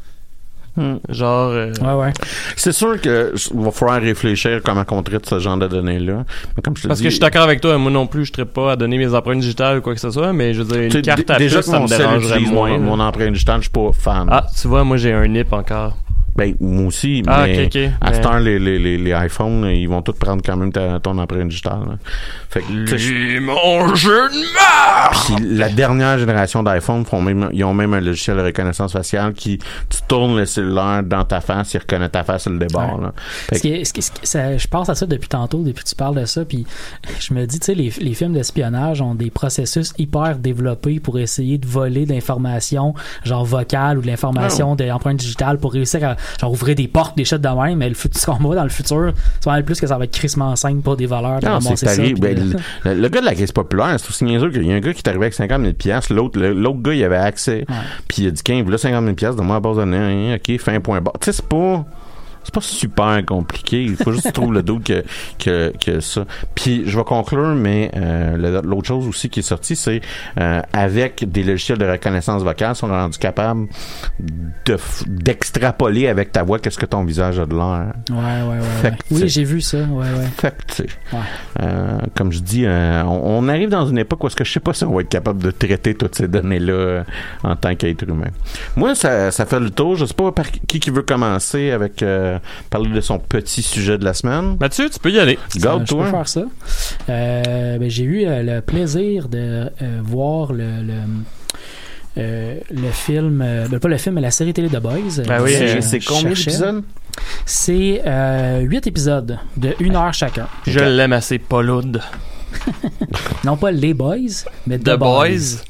Hmm. Genre, euh, Ouais, ouais. C'est sûr que va falloir réfléchir comment on traite ce genre de données-là. Mais comme je te Parce dis, que je suis d'accord avec toi, moi non plus, je ne pas à donner mes empreintes digitales ou quoi que ce soit, mais je veux dire, une carte à déjà que ça mon me dérangerait moins. mon, mon empreinte digitale, je suis pas fan. Ah, tu vois, moi j'ai un NIP encore. Ben, moi aussi, Ah, mais à Mais- cette heure, les, les, les, les iPhones, ils vont tous prendre quand même ta- ton empreinte digitale. là. Fait que, je- mon jeu de Puis la dernière génération d'iPhone ils ont même un logiciel de reconnaissance faciale qui, tu tournes le cellulaire dans ta face, il reconnaît ta face sur le débord. Ouais. Là. Fait Ce qui est- ce qui- ce qui- ça- je pense à ça depuis tantôt, depuis que tu parles de ça, puis je me dis, tu sais, les, les films d'espionnage ont des processus hyper développés pour essayer de voler de l'information, genre vocale ou de l'information de l'empreinte digitale pour réussir à genre ouvrir des portes, des chutes de même, mais le futur, va dans le futur, c'est vraiment plus que ça va être crissement simple pour des voleurs de Non, c'est Ben, de- le, le gars de la caisse populaire, c'est aussi niaiseux qu'il y a un gars qui est arrivé avec 50 000 piastres, l'autre, l'autre gars, il avait accès. Puis il a dit, 15, là, 50 000 piastres, donne-moi la base de hein, ok, fin point bas. Tu sais, c'est pas, c'est pas super compliqué. Il faut juste trouves le doute que, que, que ça. Puis je vais conclure, mais euh, l'autre chose aussi qui est sortie, c'est euh, avec des logiciels de reconnaissance vocale, sont rendus capables de d'extrapoler avec ta voix qu'est-ce que ton visage a de l'air. Ouais, ouais, ouais. Oui, j'ai vu ça, ouais, ouais. Fait que, tu sais, Ouais. euh, comme je dis, euh, on, on arrive dans une époque où est-ce que je sais pas si on va être capable de traiter toutes ces données-là en tant qu'être humain. Moi, ça, ça fait le tour. Je sais pas par qui qui veut commencer avec euh, parler de son petit sujet de la semaine. Mathieu, tu peux y aller. Garde je peux toi. faire ça. Euh, ben, j'ai eu euh, le plaisir de euh, voir le, le, euh, le film, euh, ben, pas le film, mais la série télé de Boys. Ben oui, Euh, euh, C'est combien d'épisodes? C'est euh, 8 épisodes de 1 heure chacun. Je l'aime assez pas lourde. Non pas les Boys, mais The, The Boys.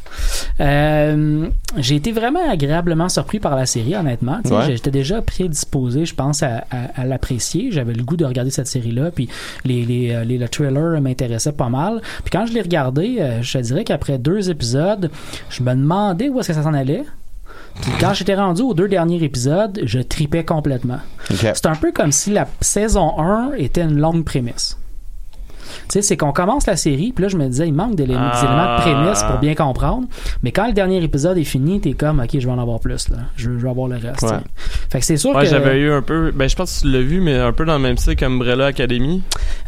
Euh, j'ai été vraiment agréablement surpris par la série, honnêtement. Ouais. J'étais déjà prédisposé, je pense, à, à- à l'apprécier. J'avais le goût de regarder cette série-là, puis les, les, euh, les- le trailer m'intéressait pas mal. Puis quand je l'ai regardé, euh, je te dirais qu'après deux épisodes, je me demandais où est-ce que ça s'en allait. Puis quand j'étais rendu aux deux derniers épisodes, je tripais complètement. C'est un peu comme si la saison 1 était une longue prémisse. Tu sais, c'est qu'on commence la série, puis là, je me disais, il manque Ah. des éléments de prémisse pour bien comprendre. Mais quand le dernier épisode est fini, t'es comme, OK, je vais en avoir plus, là. Je, veux- je veux avoir le reste. Ouais. Fait que c'est sûr Ouais, que. j'avais eu un peu. Ben, je pense que tu l'as vu, mais un peu dans le même style qu'Umbrella Academy.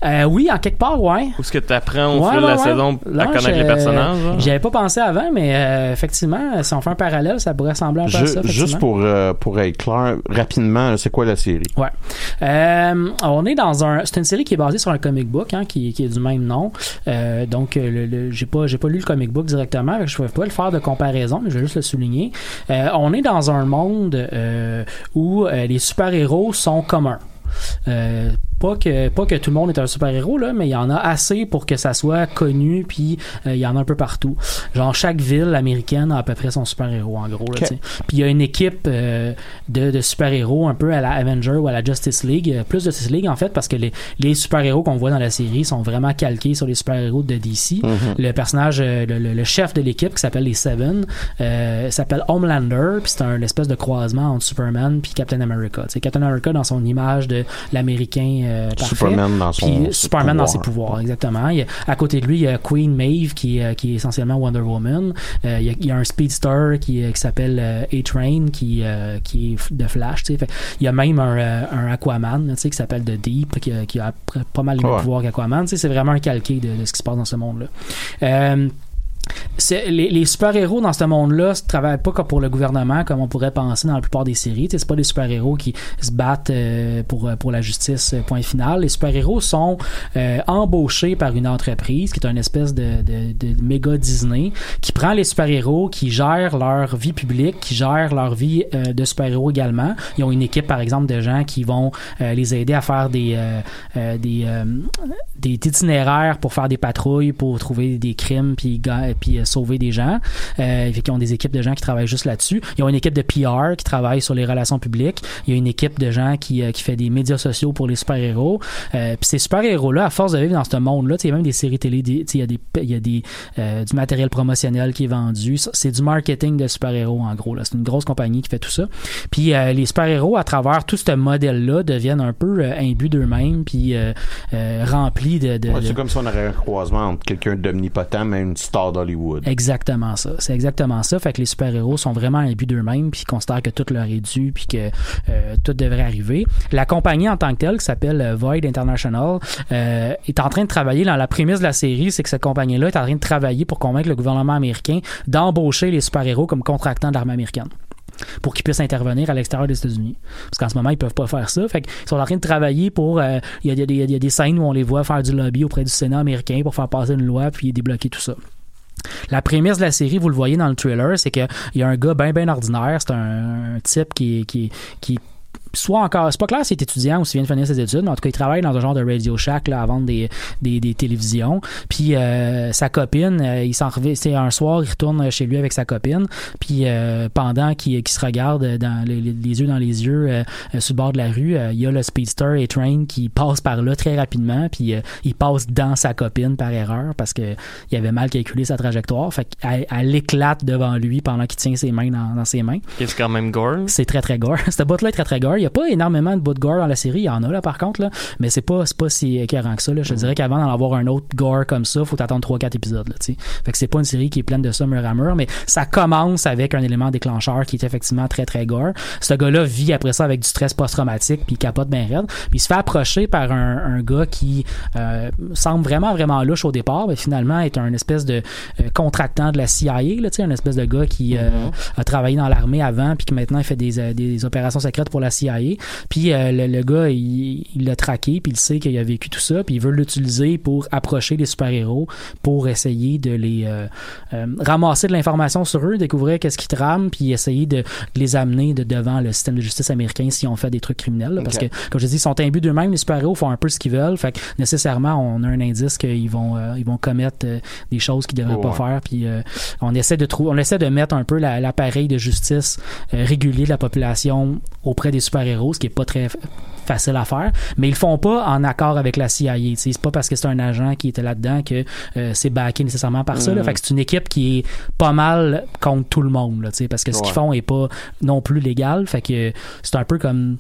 Euh, oui, en quelque part, ouais. Où ce que tu apprends au Ouais, fil de la ouais. saison à Là, connaître les personnages. genre. J'y avais pas pensé avant, mais euh, effectivement, si on fait un parallèle, ça pourrait ressembler un peu à ça. juste pour, euh, pour être clair, rapidement, c'est quoi la série? Ouais. Euh, on est dans un. C'est une série qui est basée sur un comic book, hein, qui, qui est du même nom. Euh, donc, euh, le, le- j'ai pas, j'ai pas lu le comic book directement, je ne pouvais pas le faire de comparaison, mais je vais juste le souligner. Euh, on est dans un monde où les super héros sont communs. Euh, pas que pas que tout le monde est un super héros là mais il y en a assez pour que ça soit connu puis euh, il y en a un peu partout. Genre chaque ville américaine a à peu près son super héros en gros là, puis il y a une équipe euh, de, de super héros un peu à la Avenger ou à la Justice League. Plus de Justice League en fait parce que les, les super héros qu'on voit dans la série sont vraiment calqués sur les super héros de DC le personnage euh, le, le- le chef de l'équipe qui s'appelle les Seven euh, s'appelle Homelander puis c'est un espèce de croisement entre Superman puis Captain America tu sais. Captain America dans son image de l'américain euh, parfait Superman dans son puis ses Superman dans ses pouvoirs. pouvoirs, exactement. Il y a- à côté de lui, il y a Queen Maeve qui, est- qui est essentiellement Wonder Woman. Euh, il, y a, il y a un speedster qui, euh, qui s'appelle euh, A-Train qui, euh, qui est de Flash. tu sais. Fait, il y a même un, euh, un Aquaman tu sais, qui s'appelle The Deep qui, a- qui a pas mal les mêmes Ouais. pouvoirs qu'Aquaman. C'est vraiment un calqué de, de ce qui se passe dans ce monde-là. Euh, les, super-héros dans ce monde-là ne travaillent pas comme pour le gouvernement comme on pourrait penser dans la plupart des séries. C'est pas des super-héros qui se battent euh, pour, pour la justice, euh, point final. Les super-héros sont euh, embauchés par une entreprise qui est une espèce de, de, de méga Disney qui prend les super-héros, qui gère leur vie publique, qui gère leur vie euh, de super-héros également. Ils ont une équipe, par exemple, de gens qui vont euh, les aider à faire des, euh, euh, des, euh, des itinéraires pour faire des patrouilles, pour trouver des crimes, puis, puis euh, sauver des gens. Euh, fait qu'ils ont des équipes de gens qui travaillent juste là-dessus. Ils ont une équipe de PR qui travaille sur les relations publiques. Il y a une équipe de gens qui, euh, qui fait des médias sociaux pour les super-héros. Euh, puis ces super-héros-là, à force de vivre dans ce monde-là, il y a même des séries télé, il y a, des, y a des, euh, du matériel promotionnel qui est vendu. C'est du marketing de super-héros, en gros. C'est une grosse compagnie qui fait tout ça. Puis euh, les super-héros, à travers tout ce modèle-là, deviennent un peu euh, imbus d'eux-mêmes, puis remplis de... de- Ouais, de- c'est comme si on aurait un croisement entre quelqu'un d'omnipotent et une star Exactement ça. C'est exactement ça. Fait que les super-héros sont vraiment imbus d'eux-mêmes, puis ils considèrent que tout leur est dû, puis que euh, tout devrait arriver. La compagnie en tant que telle, qui s'appelle euh, Void International, euh, est en train de travailler. Dans la prémisse de la série, c'est que cette compagnie-là est en train de travailler pour convaincre le gouvernement américain d'embaucher les super-héros comme contractants de l'armée américaine pour qu'ils puissent intervenir à l'extérieur des États-Unis. Parce qu'en ce moment, ils peuvent pas faire ça. Fait qu'ils sont en train de travailler pour... Il y, y a des scènes où on les voit faire du lobby auprès du Sénat américain pour faire passer une loi puis débloquer tout ça. La prémisse de la série, vous le voyez dans le trailer, c'est qu'il y a un gars bien bien ordinaire, c'est un, un type qui, qui, qui soit encore, c'est pas clair s'il est étudiant ou s'il vient de finir ses études, mais en tout cas, il travaille dans un genre de Radio Shack là, à vendre des, des, des télévisions. Puis euh, sa copine, euh, il s'en revient, c'est un soir, il retourne chez lui avec sa copine. Puis euh, pendant qu'il qu'il se regarde dans les, yeux dans les yeux euh, euh, sur le bord de la rue, euh, il y a le speedster et train qui passe par là très rapidement. Puis euh, il passe dans sa copine par erreur parce que il avait mal calculé sa trajectoire. Fait qu'elle elle éclate devant lui pendant qu'il tient ses mains dans, dans ses mains. C'est quand même gore. C'est très très gore. Cette bout-là est très très gore. Il n'y a pas énormément de bouts de gore dans la série. Il y en a là par contre, là. mais c'est pas, c'est pas si écœurant que ça. Là. Je te dirais qu'avant d'en avoir un autre gore comme ça, faut attendre 3-4 épisodes. Là, tu sais. fait que c'est pas une série qui est pleine de ça mur à mur, mais ça commence avec un élément déclencheur qui est effectivement très très gore. Ce gars-là vit après ça avec du stress post-traumatique puis il capote bien raide. Puis il se fait approcher par un, un gars qui euh, semble vraiment vraiment louche au départ, mais finalement est un espèce de euh, contractant de la CIA, là, tu sais, un espèce de gars qui euh, a travaillé dans l'armée avant puis qui maintenant fait des, euh, des opérations secrètes pour la CIA. Puis euh, le, le gars, il l'a traqué, puis il sait qu'il a vécu tout ça, puis il veut l'utiliser pour approcher les super-héros, pour essayer de les euh, euh, ramasser de l'information sur eux, découvrir qu'est-ce qu'ils trament, puis essayer de, de les amener de devant le système de justice américain si on fait des trucs criminels. là, Parce que, comme je dis, ils sont imbus d'eux-mêmes, les super-héros font un peu ce qu'ils veulent, fait que nécessairement, on a un indice qu'ils vont, ils vont commettre des choses qu'ils devraient Ouais. pas faire, puis on essaie de trouver, on essaie de mettre un peu la- l'appareil de justice régulier de la population auprès des super-héros, ce qui est pas très facile à faire, mais ils le font pas en accord avec la CIA. C'est pas parce que c'est un agent qui était là-dedans que euh, c'est backé nécessairement par ça. là. Fait que c'est une équipe qui est pas mal contre tout le monde, là, parce que ce qu'ils font est pas non plus légal. Fait que c'est un peu comme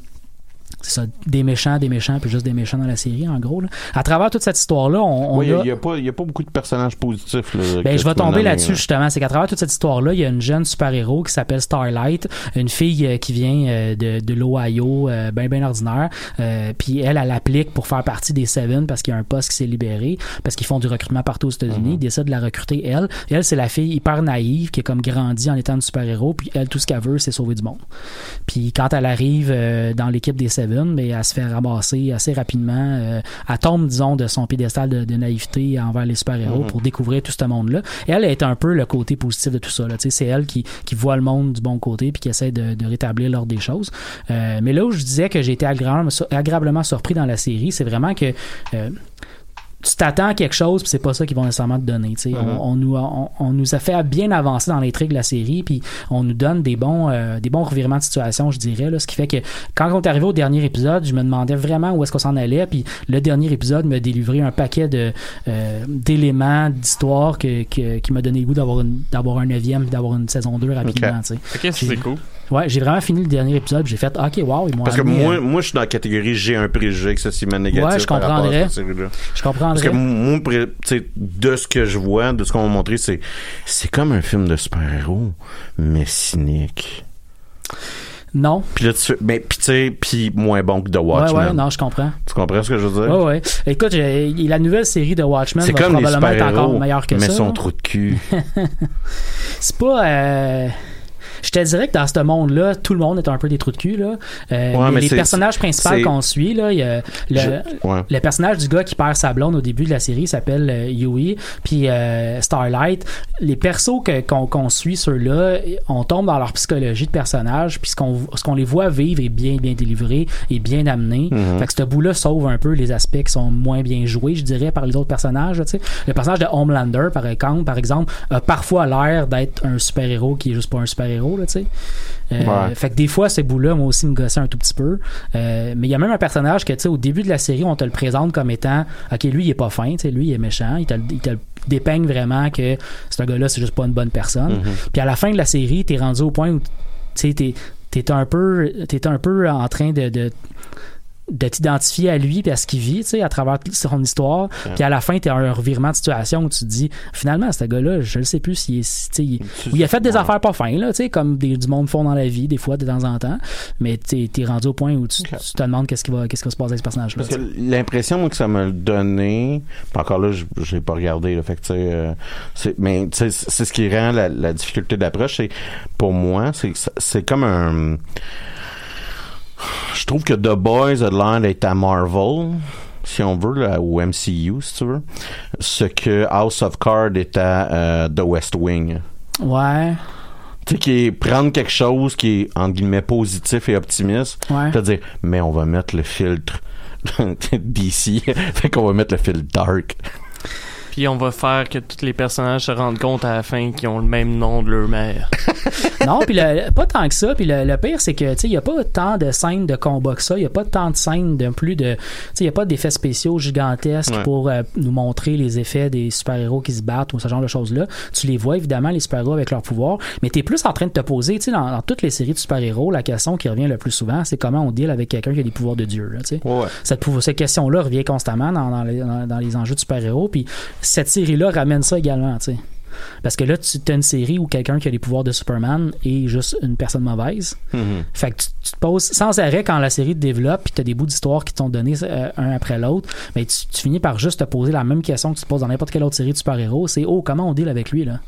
ça, des méchants, des méchants, puis juste des méchants dans la série, en gros. Là. À travers toute cette histoire-là, on, on Oui, il a... n'y a, pas- il y a pas beaucoup de personnages positifs. Là, Ben, je vais tomber là-dessus là. justement. C'est qu'à travers toute cette histoire-là, il y a une jeune super-héros qui s'appelle Starlight, une fille euh, qui vient euh, de, de l'Ohio, euh, ben ben ordinaire. Euh, puis elle, elle applique pour faire partie des Seven parce qu'il y a un poste qui s'est libéré, parce qu'ils font du recrutement partout aux États-Unis. Ils décident de la recruter elle. Et elle, c'est la fille hyper naïve qui est comme grandi en étant une super-héros. Puis elle, tout ce qu'elle veut, c'est sauver du monde. Puis quand elle arrive euh, dans l'équipe des Seven, Seven, mais elle se fait ramasser assez rapidement. Euh, elle tombe, disons, de son piédestal de, de naïveté envers les super-héros Mhm. pour découvrir tout ce monde-là. Et elle est un peu le côté positif de tout ça. C'est elle qui, qui voit le monde du bon côté puis qui essaie de, de rétablir l'ordre des choses. Euh, mais là où je disais que j'ai été agréablement, agréablement surpris dans la série, c'est vraiment que euh, tu t'attends à quelque chose puis c'est pas ça qu'ils vont nécessairement te donner tu sais. Mhm. on, on nous a, on, on nous a fait bien avancer dans l'intrigue de la série puis on nous donne des bons euh, des bons revirements de situation je dirais là ce qui fait que quand on est arrivé au dernier épisode je me demandais vraiment où est-ce qu'on s'en allait puis le dernier épisode m'a délivré un paquet de euh, d'éléments d'histoire que, que- qui m'a donné le goût d'avoir une d'avoir un neuvième puis d'avoir une saison 2 rapidement tu sais. Ok, c'est cool. Ouais j'ai vraiment fini le dernier épisode j'ai fait ok wow ils m'ont Parce que moi, euh, moi, je suis dans la catégorie j'ai un préjugé excessivement négatif. Ouais, je par rapport à comprendrais. cette je comprendrais Parce que moi, de ce que je vois, de ce qu'on m'a montré, c'est c'est comme un film de super-héros, mais cynique. non Puis là, tu fais, ben, puis tu sais, puis moins bon que The ouais Watchmen. ouais non je comprends Tu comprends ce que je veux dire? Ouais, ouais. Écoute, la nouvelle série de Watchmen c'est va comme probablement être encore meilleure que mais ça. son là. trou de cul. C'est pas. euh, Je te dirais que dans ce monde-là, tout le monde est un peu des trous de cul. Là. Euh, Ouais, les c'est- personnages principaux qu'on suit, là, il y a le, Je- ouais. le personnage du gars qui perd sa blonde au début de la série s'appelle euh, Yui, puis euh, Starlight. Les persos qu'on suit, ceux-là, on tombe dans leur psychologie de personnage, puis ce qu'on les voit vivre est bien, bien délivré et bien amené. Mhm. Fait que ce bout-là sauve un peu les aspects qui sont moins bien joués, je dirais, par les autres personnages. là, tu sais. Le personnage de Homelander, par exemple, par exemple a parfois l'air d'être un super-héros qui est juste pas un super-héros. Là, tu sais. Euh, Ouais. Fait que des fois, ces bouts-là, moi aussi, me gossaient un tout petit peu. Euh, mais il y a même un personnage que, tu sais, au début de la série, on te le présente comme étant, OK, lui, il est pas fin, tu sais, lui, il est méchant. Il te, il te dépeigne vraiment que ce gars-là, c'est juste pas une bonne personne. Mhm. Puis à la fin de la série, t'es rendu au point où, tu sais, t'es t'es un peu t'es un peu en train de, de de t'identifier à lui puis à ce qu'il vit, tu sais, à travers son histoire. Puis à la fin, t'as un revirement de situation où tu te dis, finalement, ce gars-là, je ne sais plus s'il est, si- tu sais, il, a fait des Ouais. affaires pas fins, là, tu sais, comme des, du monde font dans la vie, des fois, de temps en temps. Mais t'es es rendu au point où tu, te demandes qu'est-ce qui va, qu'est-ce qui va se passer avec ce personnage-là. Parce que l'impression moi, que ça m'a donné, puis encore là, je j'ai pas regardé, là, fait que tu sais, euh, c'est- mais c'est ce qui rend la, la difficulté d'approche, c'est pour moi, c'est c'est comme un, je trouve que The Boys a l'air d'être à Marvel. Si on veut, là, ou MCU, si tu veux. Ce que House of Cards est à euh, The West Wing. Ouais, Tu sais, qui est prendre quelque chose qui est, entre guillemets, positif et optimiste, ouais. te dire, mais on va mettre le filtre d'ici. fait qu'on va mettre le filtre dark. Puis on va faire que tous les personnages se rendent compte à la fin qu'ils ont le même nom de leur mère. non, puis le- pas tant que ça. Puis le, le pire, c'est que tu sais, il y a pas tant de scènes de combat que ça. Il y a pas tant de scènes de plus de, tu sais, il y a pas d'effets spéciaux gigantesques Ouais. pour euh, nous montrer les effets des super héros qui se battent ou ce genre de choses là. Tu les vois évidemment les super héros avec leur pouvoir, mais t'es plus en train de te poser, tu sais, dans, dans toutes les séries de super héros, la question qui revient le plus souvent, c'est comment on deal avec quelqu'un qui a des pouvoirs de Dieu. Là, tu sais. Ouais. cette, cette question-là revient constamment dans, dans les, dans- dans les enjeux de super-héros. Puis cette série-là ramène ça également, tu sais. Parce que là, tu as une série où quelqu'un qui a les pouvoirs de Superman est juste une personne mauvaise. Fait que tu, tu te poses sans arrêt quand la série te développe, puis tu as des bouts d'histoire qui t'ont donné euh, un après l'autre, mais tu, tu finis par juste te poser la même question que tu te poses dans n'importe quelle autre série de super-héros, c'est oh comment on deal avec lui là?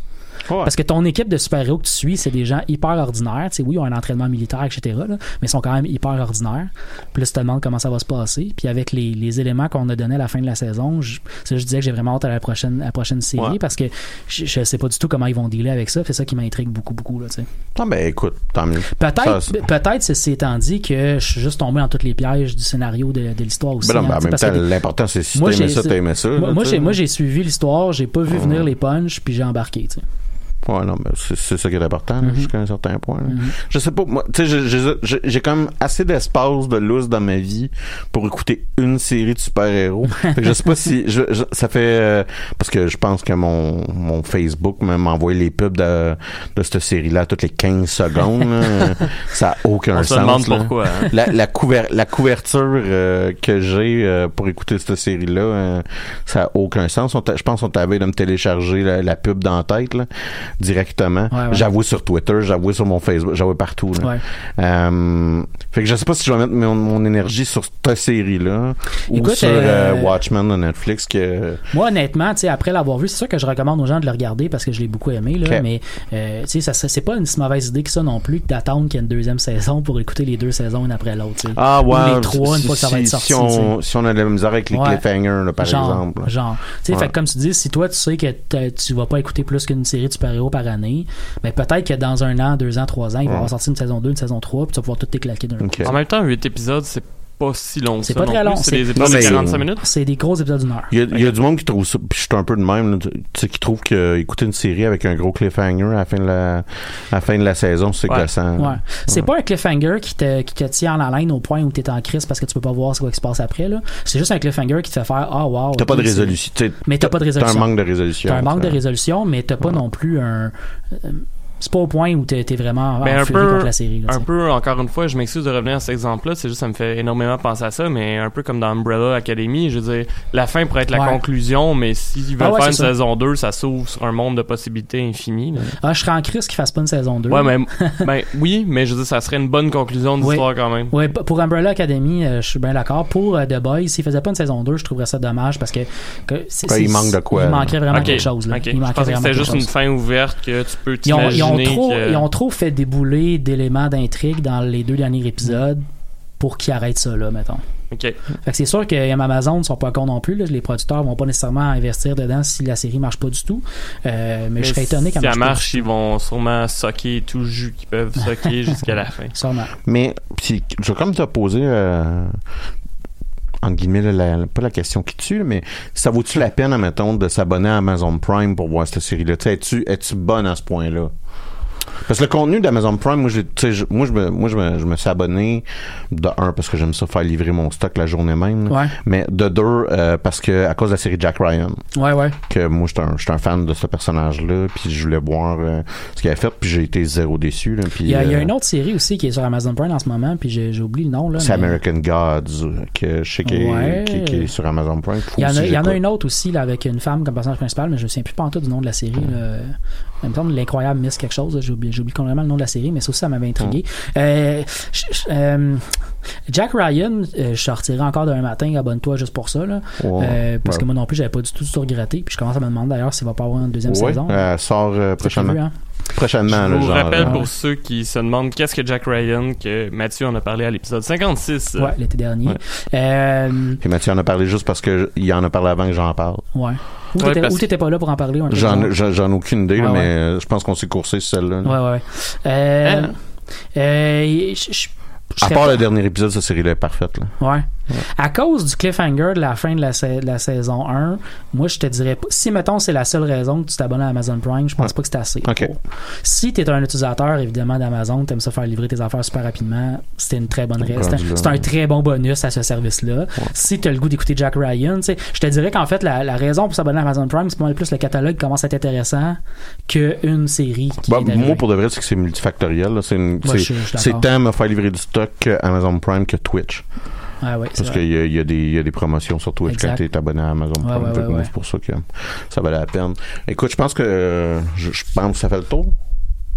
Ouais. Parce que ton équipe de super-héros que tu suis, c'est des gens hyper ordinaires. Tu sais, oui, ils ont un entraînement militaire, etc. là, mais ils sont quand même hyper ordinaires. Puis là, tu te demandes comment ça va se passer. Puis avec les, les éléments qu'on a donnés à la fin de la saison, je, je disais que j'ai vraiment hâte à la prochaine, à la prochaine série Ouais. parce que je, je sais pas du tout comment ils vont dealer avec ça. C'est ça qui m'intrigue beaucoup, beaucoup. Là, tu sais. Ah ben écoute, tant mieux. Peut-être, peut-être, ceci étant dit, que je suis juste tombé dans tous les pièges du scénario de, de l'histoire aussi. Ben non, hein, mais en même l'important c'est si t'aimais ça, t'aimais ça. moi, j'ai, suivi l'histoire, j'ai pas vu venir les punchs, puis j'ai embarqué. Ouais, non, mais c'est c'est ça qui est important, là, Mhm. jusqu'à un certain point. là. Mhm. Je sais pas, moi, tu sais, j'ai- j'ai- j'ai j'ai quand même assez d'espace de lousse dans ma vie pour écouter une série de super-héros. Fait que je sais pas si, je, je- ça fait, euh, parce que je pense que mon, mon Facebook me- m'envoie les pubs de, de cette série-là toutes les 15 secondes. là. ça a aucun On se sens. demande là. pourquoi. hein. La, la, couver- la couverture euh, que j'ai euh, pour écouter cette série-là, euh, ça a aucun sens. On t'a- je pense qu'on t'avait de me télécharger la, la pub dans la tête, là, directement. Ouais, ouais. J'avoue sur Twitter, j'avoue sur mon Facebook, j'avoue partout, là. Ouais. Euh, fait que je sais pas si je vais mettre mon, mon énergie sur cette série-là ou sur euh, euh, Watchmen de Netflix que Moi, honnêtement, tu après l'avoir vu, c'est sûr que je recommande aux gens de le regarder parce que je l'ai beaucoup aimé, là, mais euh, tu ça c'est pas une si mauvaise idée que ça non plus que d'attendre qu'il y ait une deuxième saison pour écouter les deux saisons une après l'autre. tu ah Ou ouais les trois une fois que ça va être sorti. si on si on a de la misère avec les cliffhangers là, par genre, exemple Genre. Tu fait que comme tu dis, si toi, tu sais que tu vas pas écouter plus qu'une série de super-héros par année, ben peut-être que dans un an, deux ans, trois ans, il va avoir sorti une saison 2, une saison 3, puis tu vas pouvoir tout t'éclaquer d'un coup. Ok. En même temps, 8 épisodes, c'est pas si long C'est pas très long, C'est des épisodes de 45 minutes? C'est des gros épisodes d'une heure. Il y, a, il y a du monde qui trouve ça, puis je suis un peu de même, là, tu sais, qui trouve que écouter une série avec un gros cliffhanger à la fin de la, à la, fin de la saison, c'est Ouais. glaçant. Ouais. C'est pas un cliffhanger qui te, qui te tient en haleine au point où t'es en crise parce que tu peux pas voir ce qui se passe après, là. C'est juste un cliffhanger qui te fait faire, ah, wow. T'as pas de résolution. Mais t'as pas de T'as un résolution. manque de résolution. T'as un manque de résolution, mais t'as pas non plus un. C'est pas au point où t'es vraiment Ben, en un furie peu- contre la série. là, Un peu, encore une fois, je m'excuse de revenir à cet exemple-là, c'est juste ça me fait énormément penser à ça, mais un peu comme dans Umbrella Academy, je veux dire, la fin pourrait être la Ouais. conclusion, mais s'ils veulent Ah ouais, faire une ça. saison 2, ça s'ouvre sur un monde de possibilités infinies. là. Ah, je serais en crise qu'ils fassent pas une saison 2. Ouais, mais, ben, oui, mais je veux dire, ça serait une bonne conclusion Oui. d'histoire quand même. Ouais, p- pour Umbrella Academy, euh, je suis bien d'accord. Pour euh, The Boys, s'ils faisaient pas une saison 2, je trouverais ça dommage parce que, que Ouais, il manque de quoi, Il là. manquerait vraiment Ok, quelque chose. Là. Il Je manquerait pensais que vraiment c'était juste une fin ouverte que tu peux ont, ils, ont trop, que... ils ont trop fait débouler d'éléments d'intrigue dans les deux derniers épisodes pour qu'ils arrêtent ça, là, mettons. Ok. Fait que c'est sûr que Amazon ne sont pas cons non plus. là. Les producteurs vont pas nécessairement investir dedans si la série marche pas du tout. Euh, mais, je serais étonné si qu'elle ça marche, marche, ils vont sûrement socker tout le jus qu'ils peuvent socker jusqu'à la fin. Sûrement. Mais puis, je vais comme te poser euh, entre guillemets la- pas la question qui tue, mais ça vaut-tu la peine, admettons, de s'abonner à Amazon Prime pour voir cette série-là? Es-tu es-tu bonne à ce point-là? Parce que le contenu d'Amazon Prime, moi, je, moi, je me, moi, je me, je me suis abonné de un parce que j'aime ça faire livrer mon stock la journée même. Ouais. mais de deux euh, parce que à cause de la série Jack Ryan, Ouais, ouais. que moi, j'étais un, un fan de ce personnage-là, puis je voulais voir euh, ce qu'il avait fait, puis j'ai été zéro déçu. Là, puis, Il y, a, il y a euh, une autre série aussi qui est sur Amazon Prime en ce moment, puis j'ai oublié le nom. C'est mais- American Gods, que je sais Ouais. qui, qui est sur Amazon Prime. Il y en a, aussi, y en a une autre aussi là, avec une femme comme personnage principal, mais je ne me souviens plus pas en tout du nom de la série. Là. Il me semble l'incroyable Miss quelque chose. J'ai oublié, complètement le nom de la série, mais ça aussi, ça m'avait intrigué. Euh, je- je- euh, Jack Ryan, euh, je sortirai encore d'un matin, abonne-toi juste pour ça. Là, Ouais. Euh, parce Ouais. que moi non plus, j'avais pas du tout tout regretté. Puis je commence à me demander d'ailleurs s'il va pas avoir une deuxième Ouais, saison. euh, sort euh, prochainement. prévu, hein? Prochainement, Je le vous genre. rappelle euh, pour Ouais. ceux qui se demandent qu'est-ce que Jack Ryan, que Mathieu en a parlé à l'épisode 56. Ouais, l'été dernier. Ouais. Euh, Puis Mathieu en a parlé juste parce que il en a parlé avant que j'en parle. ouais. Ou Ouais, t'étais parce- pas là pour en parler? J'en ai aucune idée, mais ouais. euh, je pense qu'on s'est coursé celle-là. là. Ouais, ouais. Euh, Hein? euh, je- je- je À part pas- le dernier épisode, cette série-là est parfaite. Là. Ouais. À cause du cliffhanger de la fin de la, sa- de la saison 1, moi je te dirais pas. Si mettons c'est la seule raison que tu t'abonnes à Amazon Prime, je pense Ouais. pas que c'est assez. Pour- Si tu es un utilisateur évidemment d'Amazon, tu aimes ça faire livrer tes affaires super rapidement, c'était une très bonne raison. C'est un très bon bonus à ce service-là. Si tu as le goût d'écouter Jack Ryan, je te dirais qu'en fait la, la raison pour s'abonner à Amazon Prime, c'est pas mal plus le catalogue commence à être intéressant qu'une série qui Bah, est moi, pour de vrai, c'est que c'est multifactoriel. C'est tant à me faire livrer du stock que Amazon Prime que Twitch. Ah ouais, Parce qu'il y, a- y, des- il y a des promotions sur Twitch Exact. quand tu es abonné à Amazon Prime. ouais, Fait que ouais, moi, ouais. C'est pour ça que ça valait la peine. Écoute, je pense que euh, je, je pense que ça fait le tour.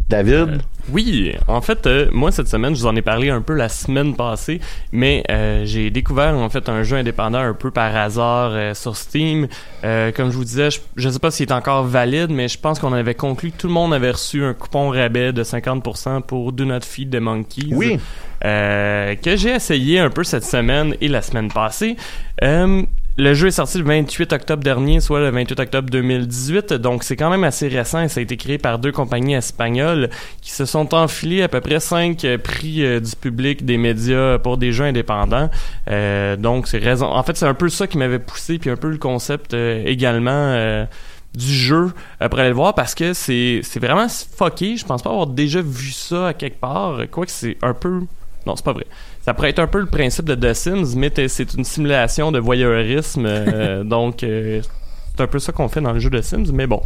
David? Oui, en fait, euh, moi cette semaine, je vous en ai parlé un peu la semaine passée, mais euh, j'ai découvert en fait un jeu indépendant un peu par hasard euh, sur Steam. Comme je vous disais, je, je sais pas s'il est encore valide, mais je pense qu'on avait conclu que tout le monde avait reçu un coupon rabais de 50% pour Do Not Feed the Monkeys. Oui. Que j'ai essayé un peu cette semaine et la semaine passée. Le jeu est sorti le 28 octobre dernier, soit le 28 octobre 2018, donc c'est quand même assez récent et ça a été créé par deux compagnies espagnoles qui se sont enfilées à peu près cinq euh, prix euh, du public des médias pour des jeux indépendants. Euh, donc c'est raison. En fait, c'est un peu ça qui m'avait poussé, puis un peu le concept également. du jeu pour aller le voir parce que c'est c'est vraiment fucké. Je pense pas avoir déjà vu ça à quelque part. Quoique c'est un peu non, c'est pas vrai. Ça pourrait être un peu le principe de The Sims, mais c'est une simulation de voyeurisme. euh, donc, euh, c'est un peu ça qu'on fait dans le jeu de Sims. Mais bon,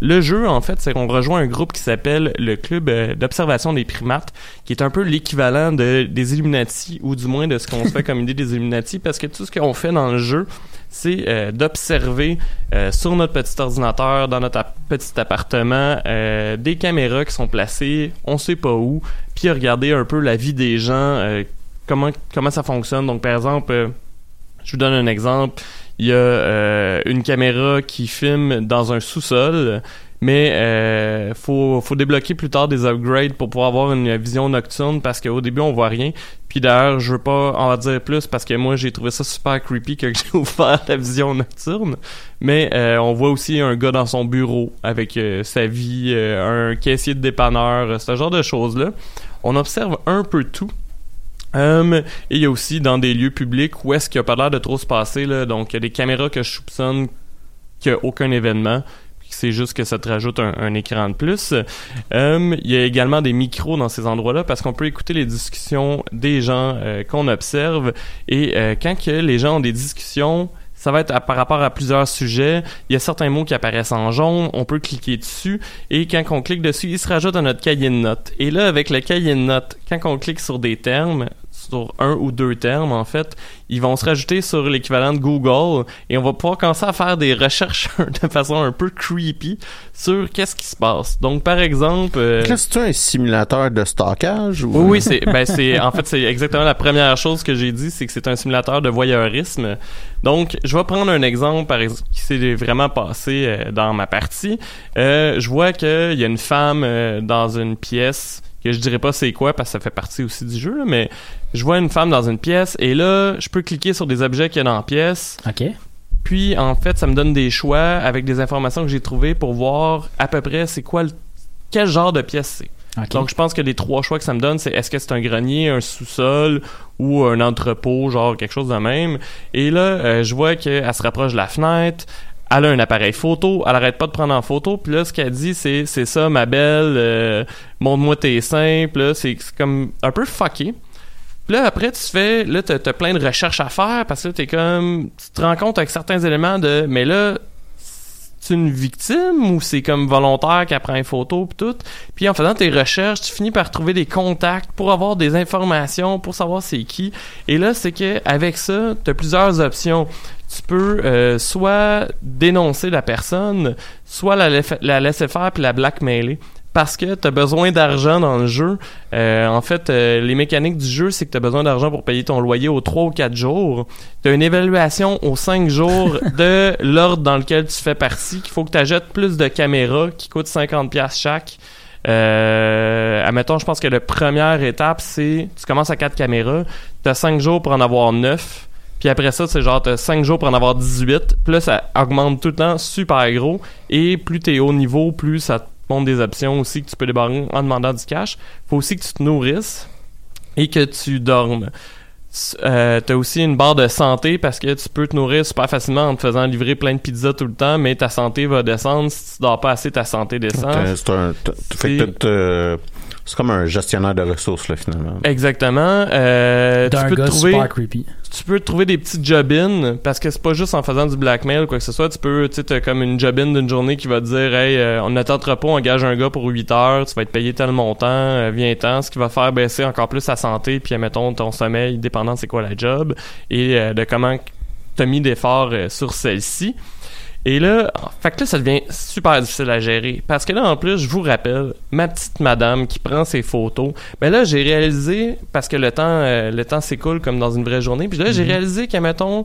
le jeu, en fait, c'est qu'on rejoint un groupe qui s'appelle le Club euh, d'observation des primates, qui est un peu l'équivalent de, des Illuminati, ou du moins de ce qu'on se fait comme idée des Illuminati, parce que tout ce qu'on fait dans le jeu, c'est euh, d'observer euh, sur notre petit ordinateur, dans notre petit appartement, euh, des caméras qui sont placées, on sait pas où, puis regarder un peu la vie des gens, euh, comment comment ça fonctionne. Donc, par exemple, euh, je vous donne un exemple. Il y a euh, une caméra qui filme dans un sous-sol, mais euh, faut faut débloquer plus tard des upgrades pour pouvoir avoir une vision nocturne parce qu'au début on voit rien. Puis d'ailleurs, je veux pas en dire plus parce que moi j'ai trouvé ça super creepy que j'ai ouvert la vision nocturne. Mais euh, on voit aussi un gars dans son bureau avec sa vie, un caissier de dépanneur, ce genre de choses là. On observe un peu tout. Et il y a aussi dans des lieux publics où est-ce qu'il n'y a pas l'air de trop se passer. Donc, il y a des caméras que je soupçonne qu'il n'y a aucun événement. C'est juste que ça te rajoute un, écran de plus. Hum, il y a également des micros dans ces endroits-là parce qu'on peut écouter les discussions des gens euh, qu'on observe. Et euh, quand que les gens ont des discussions, ça va être par rapport à plusieurs sujets. Il y a certains mots qui apparaissent en jaune. On peut cliquer dessus. Et quand on clique dessus, il se rajoute à notre cahier de notes. Et là, avec le cahier de notes, quand on clique sur des termes, sur un ou deux termes, en fait, ils vont se rajouter sur l'équivalent de Google et on va pouvoir commencer à faire des recherches de façon un peu creepy sur qu'est-ce qui se passe. Donc, par exemple... euh, c'est un simulateur de stockage ou oui, oui, c'est, ben c'est, en fait, c'est exactement la première chose que j'ai dit, c'est que c'est un simulateur de voyeurisme. Donc, je vais prendre un exemple, par exemple, qui s'est vraiment passé euh, dans ma partie. Euh, je vois qu'il y a une femme euh, dans une pièce que je dirais pas c'est quoi parce que ça fait partie aussi du jeu, là, mais je vois une femme dans une pièce et là, je peux cliquer sur des objets qu'il y a dans la pièce. OK. Puis, en fait, ça me donne des choix avec des informations que j'ai trouvées pour voir à peu près c'est quoi le, quel genre de pièce c'est. Donc, je pense que les trois choix que ça me donne, c'est est-ce que c'est un grenier, un sous-sol ou un entrepôt, genre quelque chose de même. Et là, euh, je vois qu'elle se rapproche de la fenêtre. Elle a un appareil photo, elle arrête pas de prendre en photo, puis là, ce qu'elle dit, c'est c'est ça, ma belle, euh, montre-moi tes seins, là, c'est comme un peu fucké. Puis là, après, tu fais, là, t'as plein de recherches à faire, parce que là, t'es comme, tu te rends compte avec certains éléments de, mais là, une victime ou c'est comme volontaire qui prend une photo pis tout? Puis en faisant tes recherches, tu finis par trouver des contacts pour avoir des informations, pour savoir c'est qui. Et là, c'est que avec ça, tu as plusieurs options. Tu peux euh, soit dénoncer la personne, soit la, la laisser faire puis la blackmailer. Parce que tu as besoin d'argent dans le jeu. Euh, en fait, euh, les mécaniques du jeu, c'est que tu as besoin d'argent pour payer ton loyer aux 3 ou 4 jours. Tu as une évaluation aux 5 jours de l'ordre dans lequel tu fais partie, qu'il faut que tu achètes plus de caméras qui coûtent 50$ chaque. Euh, admettons, je pense que la première étape, c'est tu commences à 4 caméras, tu as 5 jours pour en avoir 9. Puis après ça, c'est genre, t'as 5 jours pour en avoir 18. Puis là, ça augmente tout le temps super gros. Et plus t'es haut niveau, plus ça te montre des options aussi que tu peux débarrer en demandant du cash. Faut aussi que tu te nourrisses et que tu dormes. Euh, t'as aussi une barre de santé parce que tu peux te nourrir super facilement en te faisant livrer plein de pizzas tout le temps, mais ta santé va descendre. Si tu dors pas assez, ta santé descend. C'est un, fait que c'est comme un gestionnaire de ressources là finalement. Exactement. Euh, tu peux te trouver super creepy. tu peux te trouver des petites job-in parce que c'est pas juste en faisant du blackmail ou quoi que ce soit. Tu peux, tu sais, t'as comme une job-in d'une journée qui va te dire, hey, euh, on notre entrepôt engage un gars pour 8 heures, tu vas être payé tel montant, euh, viens-t'en, ce qui va faire baisser encore plus ta santé, puis mettons ton sommeil, dépendant de c'est quoi la job et euh, de comment t'as mis d'efforts euh, sur celle-ci. Et là, fait que là, ça devient super difficile à gérer. Parce que là, en plus, je vous rappelle, ma petite madame qui prend ses photos. Mais là, j'ai réalisé, parce que le temps, euh, le temps s'écoule comme dans une vraie journée. Puis là, j'ai réalisé qu'à, mettons,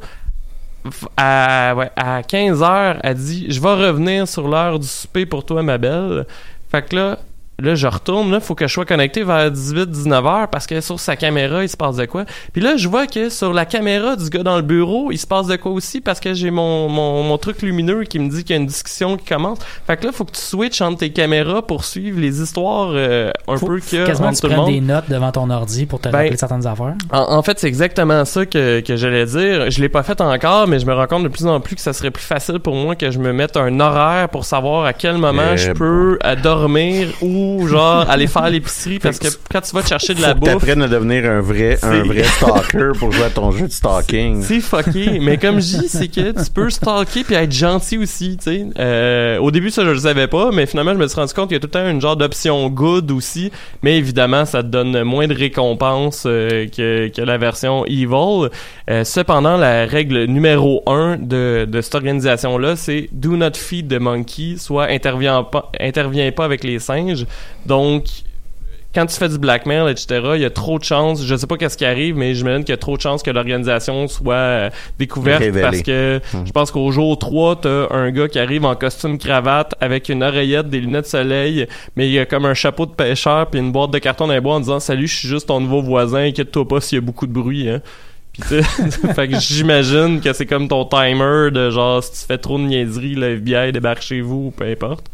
à, ouais, à 15 heures, elle dit, je vais revenir sur l'heure du souper pour toi, ma belle. Fait que là, Là, je retourne, là, faut que je sois connecté vers 18-19 heures parce que sur sa caméra, il se passe de quoi. Puis là, je vois que sur la caméra du gars dans le bureau, il se passe de quoi aussi parce que j'ai mon, mon, mon truc lumineux qui me dit qu'il y a une discussion qui commence. Fait que là, faut que tu switches entre tes caméras pour suivre les histoires euh, un Faut, peu faut qu'il y a quasiment entre que tout tu monde. des notes devant ton ordi pour te Ben, rappeler certaines affaires. En, en fait, c'est exactement ça que, que j'allais dire. Je l'ai pas fait encore, mais je me rends compte de plus en plus que ça serait plus facile pour moi que je me mette un horaire pour savoir à quel moment Eh je peux dormir ou ou genre aller faire l'épicerie parce que quand tu vas te chercher de la bouffe, t'apprennes à devenir un vrai, un vrai stalker pour jouer à ton jeu de stalking. c'est fucké. Mais comme je dis, c'est que tu peux stalker puis être gentil aussi, tu sais. Euh, au début, ça, je le savais pas, mais finalement, je me suis rendu compte qu'il y a tout le temps une genre d'option good aussi. Mais évidemment, ça te donne moins de récompenses euh, que, que la version evil. Euh, cependant, la règle numéro un de, de cette organisation-là, c'est do not feed the monkey, soit intervient pas, intervient pas avec les singes. Donc, quand tu fais du blackmail, etc., il y a trop de chances, je sais pas qu'est-ce qui arrive, mais j'imagine qu'il y a trop de chances que l'organisation soit euh, découverte Révélée. parce que Hmm. je pense qu'au jour 3, t'as un gars qui arrive en costume cravate avec une oreillette, des lunettes de soleil, mais il a comme un chapeau de pêcheur puis une boîte de carton dans les bois en disant « Salut, je suis juste ton nouveau voisin, inquiète-toi pas s'il y a beaucoup de bruit, hein. » Puis tu sais, fait que j'imagine que c'est comme ton timer de genre si tu fais trop de niaiseries, le FBI débarque chez vous, ou peu importe.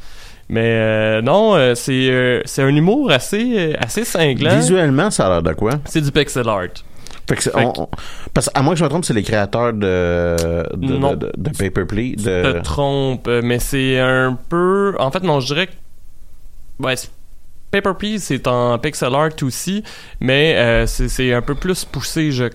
Mais euh, non, euh, c'est euh, c'est un humour assez assez cinglant. Visuellement, ça a l'air de quoi? C'est du pixel art. Fait que c'est- Fait on- on- parce à moins que je me trompe, c'est les créateurs de, de, Non. de, de- de Paper Please. Je te trompe, mais c'est un peu. En fait, non, je dirais que. Ouais, Paper Please, c'est en pixel art aussi, mais euh, c'est un peu plus poussé, je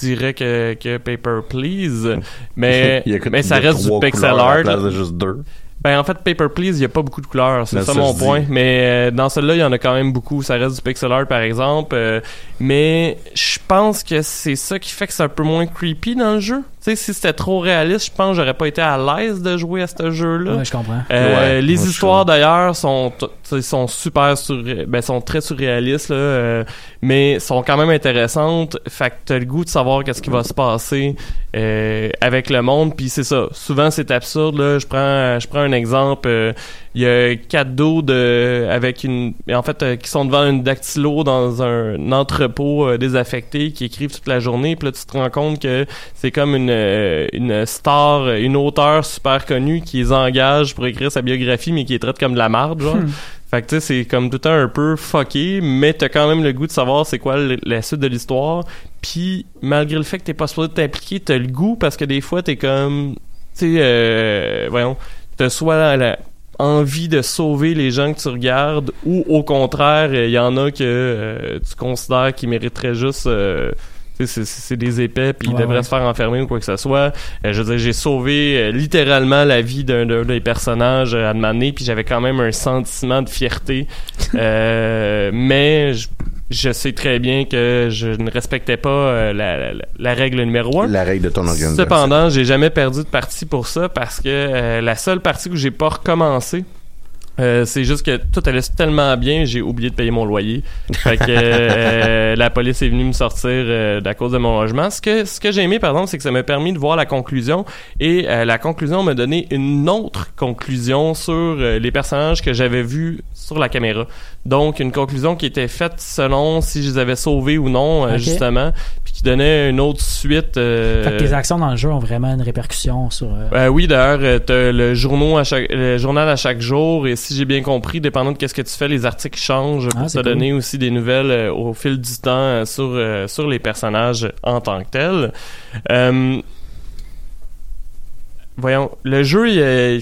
dirais, que, que Paper Please. Mais, mais ça reste du pixel couleurs à la art. place de juste deux. Ben en fait Paper Please, il y a pas beaucoup de couleurs, c'est ça, ça, mon dis. point. Mais euh, dans celui-là, il y en a quand même beaucoup. Ça reste du pixel art par exemple, euh, mais je pense que c'est ça qui fait que c'est un peu moins creepy dans le jeu. Tu sais, si c'était trop réaliste, je pense que j'aurais pas été à l'aise de jouer à ce jeu-là. Ouais, je comprends. Euh, Ouais, les moi, histoires d'ailleurs sont t- tu sais, sont super sur ben sont très surréalistes là, euh, mais sont quand même intéressantes. Fait que t'as le goût de savoir qu'est-ce qui va se passer euh, avec le monde. Puis c'est ça. Souvent c'est absurde là. Je prends je prends un exemple. Il y a quatre dos de avec une en fait euh, qui sont devant une dactylo dans un entrepôt euh, désaffecté qui écrivent toute la journée. Puis là tu te rends compte que c'est comme une euh, une star, une auteure super connue qui les engage pour écrire sa biographie, mais qui les traite comme de la marde, genre. Fait que tu sais, c'est comme tout le temps un peu fucké, mais t'as quand même le goût de savoir c'est quoi le- la suite de l'histoire. Puis malgré le fait que t'es pas supposé t'impliquer, t'as le goût parce que des fois t'es comme, tu sais, euh, voyons, t'as soit la, la envie de sauver les gens que tu regardes, ou au contraire, il y en a que euh, tu considères qui mériteraient juste euh, tu sais, c'est- des épais puis ils devraient ouais. se faire enfermer ou quoi que ce soit. Euh, je veux dire, j'ai sauvé euh, littéralement la vie d'un des personnages euh, à demander puis j'avais quand même un sentiment de fierté. Euh, mais je, je sais très bien que je ne respectais pas euh, la, la- la règle numéro un. La règle de ton organisation. Cependant, j'ai jamais perdu de partie pour ça parce que euh, la seule partie où j'ai pas recommencé, euh, c'est juste que tout allait tellement bien, j'ai oublié de payer mon loyer. Fait que euh, la police est venue me sortir euh, à cause de mon logement. Ce que ce que j'ai aimé, par exemple, c'est que ça m'a permis de voir la conclusion et la conclusion m'a donné une autre conclusion sur les personnages que j'avais vus sur la caméra. Donc une conclusion qui était faite selon si je les avais sauvés ou non, euh, justement, puis qui donnait une autre suite. euh, Fait que tes actions dans le jeu ont vraiment une répercussion sur. euh, euh, oui, d'ailleurs, euh, t'as le, journaux à chaque, le journal à chaque jour et si j'ai bien compris, dépendant de qu'est-ce que tu fais, les articles changent pour Ah, te cool. donner aussi des nouvelles au fil du temps sur, euh, sur les personnages en tant que tels. Voyons, le jeu, je-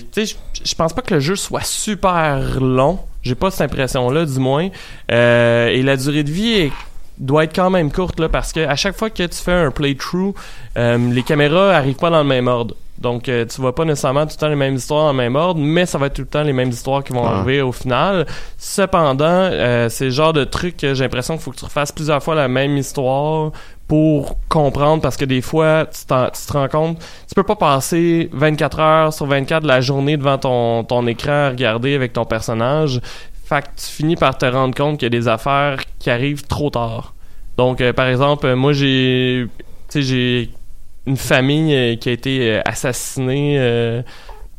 je pense pas que le jeu soit super long. J'ai pas cette impression-là, du moins. Euh, et la durée de vie est- doit être quand même courte là parce que à chaque fois que tu fais un playthrough, euh, les caméras arrivent pas dans le même ordre. Donc euh, tu vois pas nécessairement tout le temps les mêmes histoires dans le même ordre, mais ça va être tout le temps les mêmes histoires qui vont Ah. arriver au final. Cependant, euh, c'est le genre de truc que j'ai l'impression qu'il faut que tu refasses plusieurs fois la même histoire pour comprendre parce que des fois tu, tu te rends compte tu peux pas passer 24 heures sur 24 de la journée devant ton, ton écran à regarder avec ton personnage. Fait que tu finis par te rendre compte qu'il y a des affaires qui arrivent trop tard. Donc euh, par exemple euh, moi j'ai j'ai une famille euh, qui a été assassinée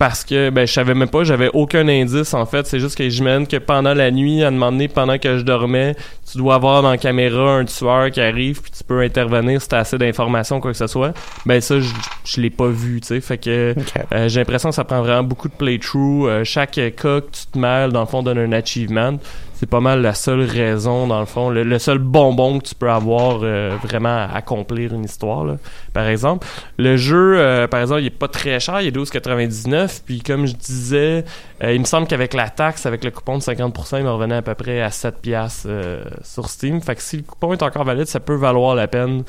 parce que ben je savais même pas, j'avais aucun indice en fait, c'est juste que j'imagine que pendant la nuit, à un moment donné, pendant que je dormais, tu dois avoir dans la caméra un tueur qui arrive puis tu peux intervenir si t'as assez d'informations quoi que ce soit. Ben ça je, je l'ai pas vu, tu sais, fait que euh, j'ai l'impression que ça prend vraiment beaucoup de playthrough. Euh, chaque cas que tu te mêles, dans le fond, donne un achievement. C'est pas mal la seule raison, dans le fond, le, seul bonbon que tu peux avoir euh, vraiment à accomplir une histoire, là, par exemple. Le jeu, euh, par exemple, il est pas très cher, il est 12,99, puis comme je disais, euh, il me semble qu'avec la taxe, avec le coupon de 50%, il me revenait à peu près à 7 piastres euh, sur Steam. Fait que si le coupon est encore valide, ça peut valoir la peine.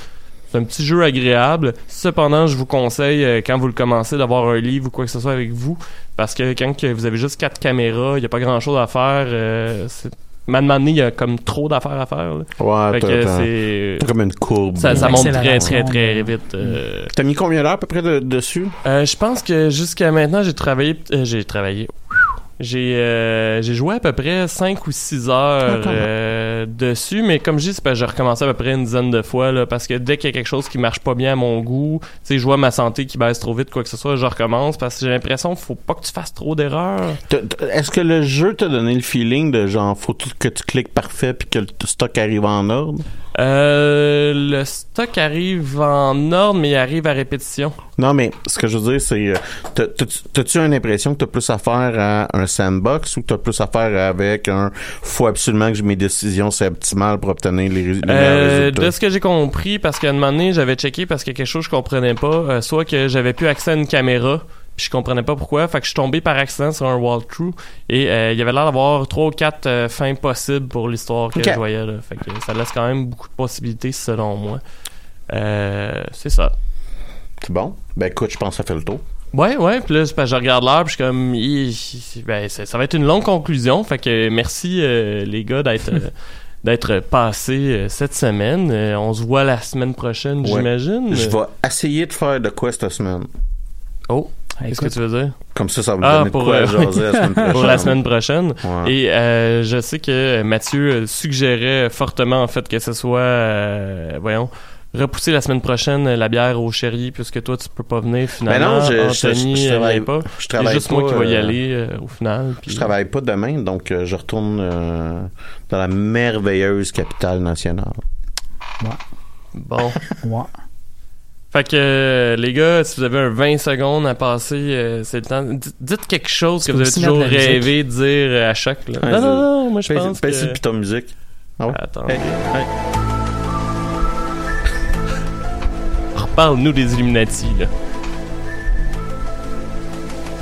C'est un petit jeu agréable. Cependant, je vous conseille, euh, quand vous le commencez, d'avoir un livre ou quoi que ce soit avec vous. Parce que quand que vous avez juste quatre caméras, il n'y a pas grand chose à faire. Euh, c'est- il y a comme trop d'affaires à faire. là. Ouais, c'est. comme une courbe. Ça, ça monte très, très, très vite. euh. T'as mis combien d'heures à peu près de- dessus? Euh, je pense que jusqu'à maintenant, j'ai travaillé. euh, j'ai travaillé. J'ai euh, j'ai joué à peu près 5 ou 6 heures Ah, euh, dessus, mais comme je dis, j'ai recommencé à peu près une dizaine de fois, là, parce que dès qu'il y a quelque chose qui marche pas bien à mon goût, tu sais, je vois ma santé qui baisse trop vite, quoi que ce soit, je recommence, parce que j'ai l'impression qu'il faut pas que tu fasses trop d'erreurs. Est-ce que le jeu t'a donné le feeling de genre, faut que tu cliques parfait puis que le stock arrive en ordre? Euh, le stock arrive en ordre, mais il arrive à répétition. Non, mais ce que je veux dire, c'est, euh, t'as- t'as- t'as-tu une impression que t'as plus affaire à un sandbox ou t'as plus affaire avec un, faut absolument que mes décisions soient optimales pour obtenir les, les Euh, résultats? de ce que j'ai compris, parce qu'à un moment donné, j'avais checké parce qu'il y a quelque chose que je comprenais pas, euh, soit que j'avais plus accès à une caméra, je comprenais pas pourquoi, fait que je suis tombé par accident sur un walkthrough et euh, il y avait l'air d'avoir trois ou quatre euh, fins possibles pour l'histoire que je voyais là. Fait que ça laisse quand même beaucoup de possibilités selon moi. Euh, c'est ça. C'est bon? Ben écoute, je pense que ça fait le tour. Ouais, ouais, puis là, je regarde l'heure, puis je suis comme, ben, ça, ça va être une longue conclusion, fait que merci euh, les gars d'être euh, d'être passés euh, cette semaine. Euh, on se voit la semaine prochaine, Ouais. j'imagine. Je vais essayer de faire de quoi cette semaine. Oh, qu'est-ce que tu veux dire? Comme ça, ça va me Ah, donner pour, de quoi euh, jaser la semaine prochaine. Pour la semaine prochaine. Ouais. Et euh, je sais que Mathieu euh, suggérait fortement en fait que ce soit, euh, voyons, repousser la semaine prochaine euh, la bière au chéri puisque toi tu peux pas venir finalement. Ben non, je- je- Anthony je euh, travaille- pas. je C'est travaille juste pas, moi qui vais y euh, aller euh, au final. puis- Je travaille pas demain, donc euh, je retourne euh, dans la merveilleuse capitale nationale. Bon. ouais. Fait que euh, les gars, si vous avez un 20 secondes à passer, euh, c'est le temps. D- dites quelque chose que vous avez toujours rêvé de dire à chaque. Là. Ouais, non, non, non, moi je Fais- pense fais que... puis ta musique. Ah ouais? Attends. Hey, hey. Reparle-nous des Illuminati, là.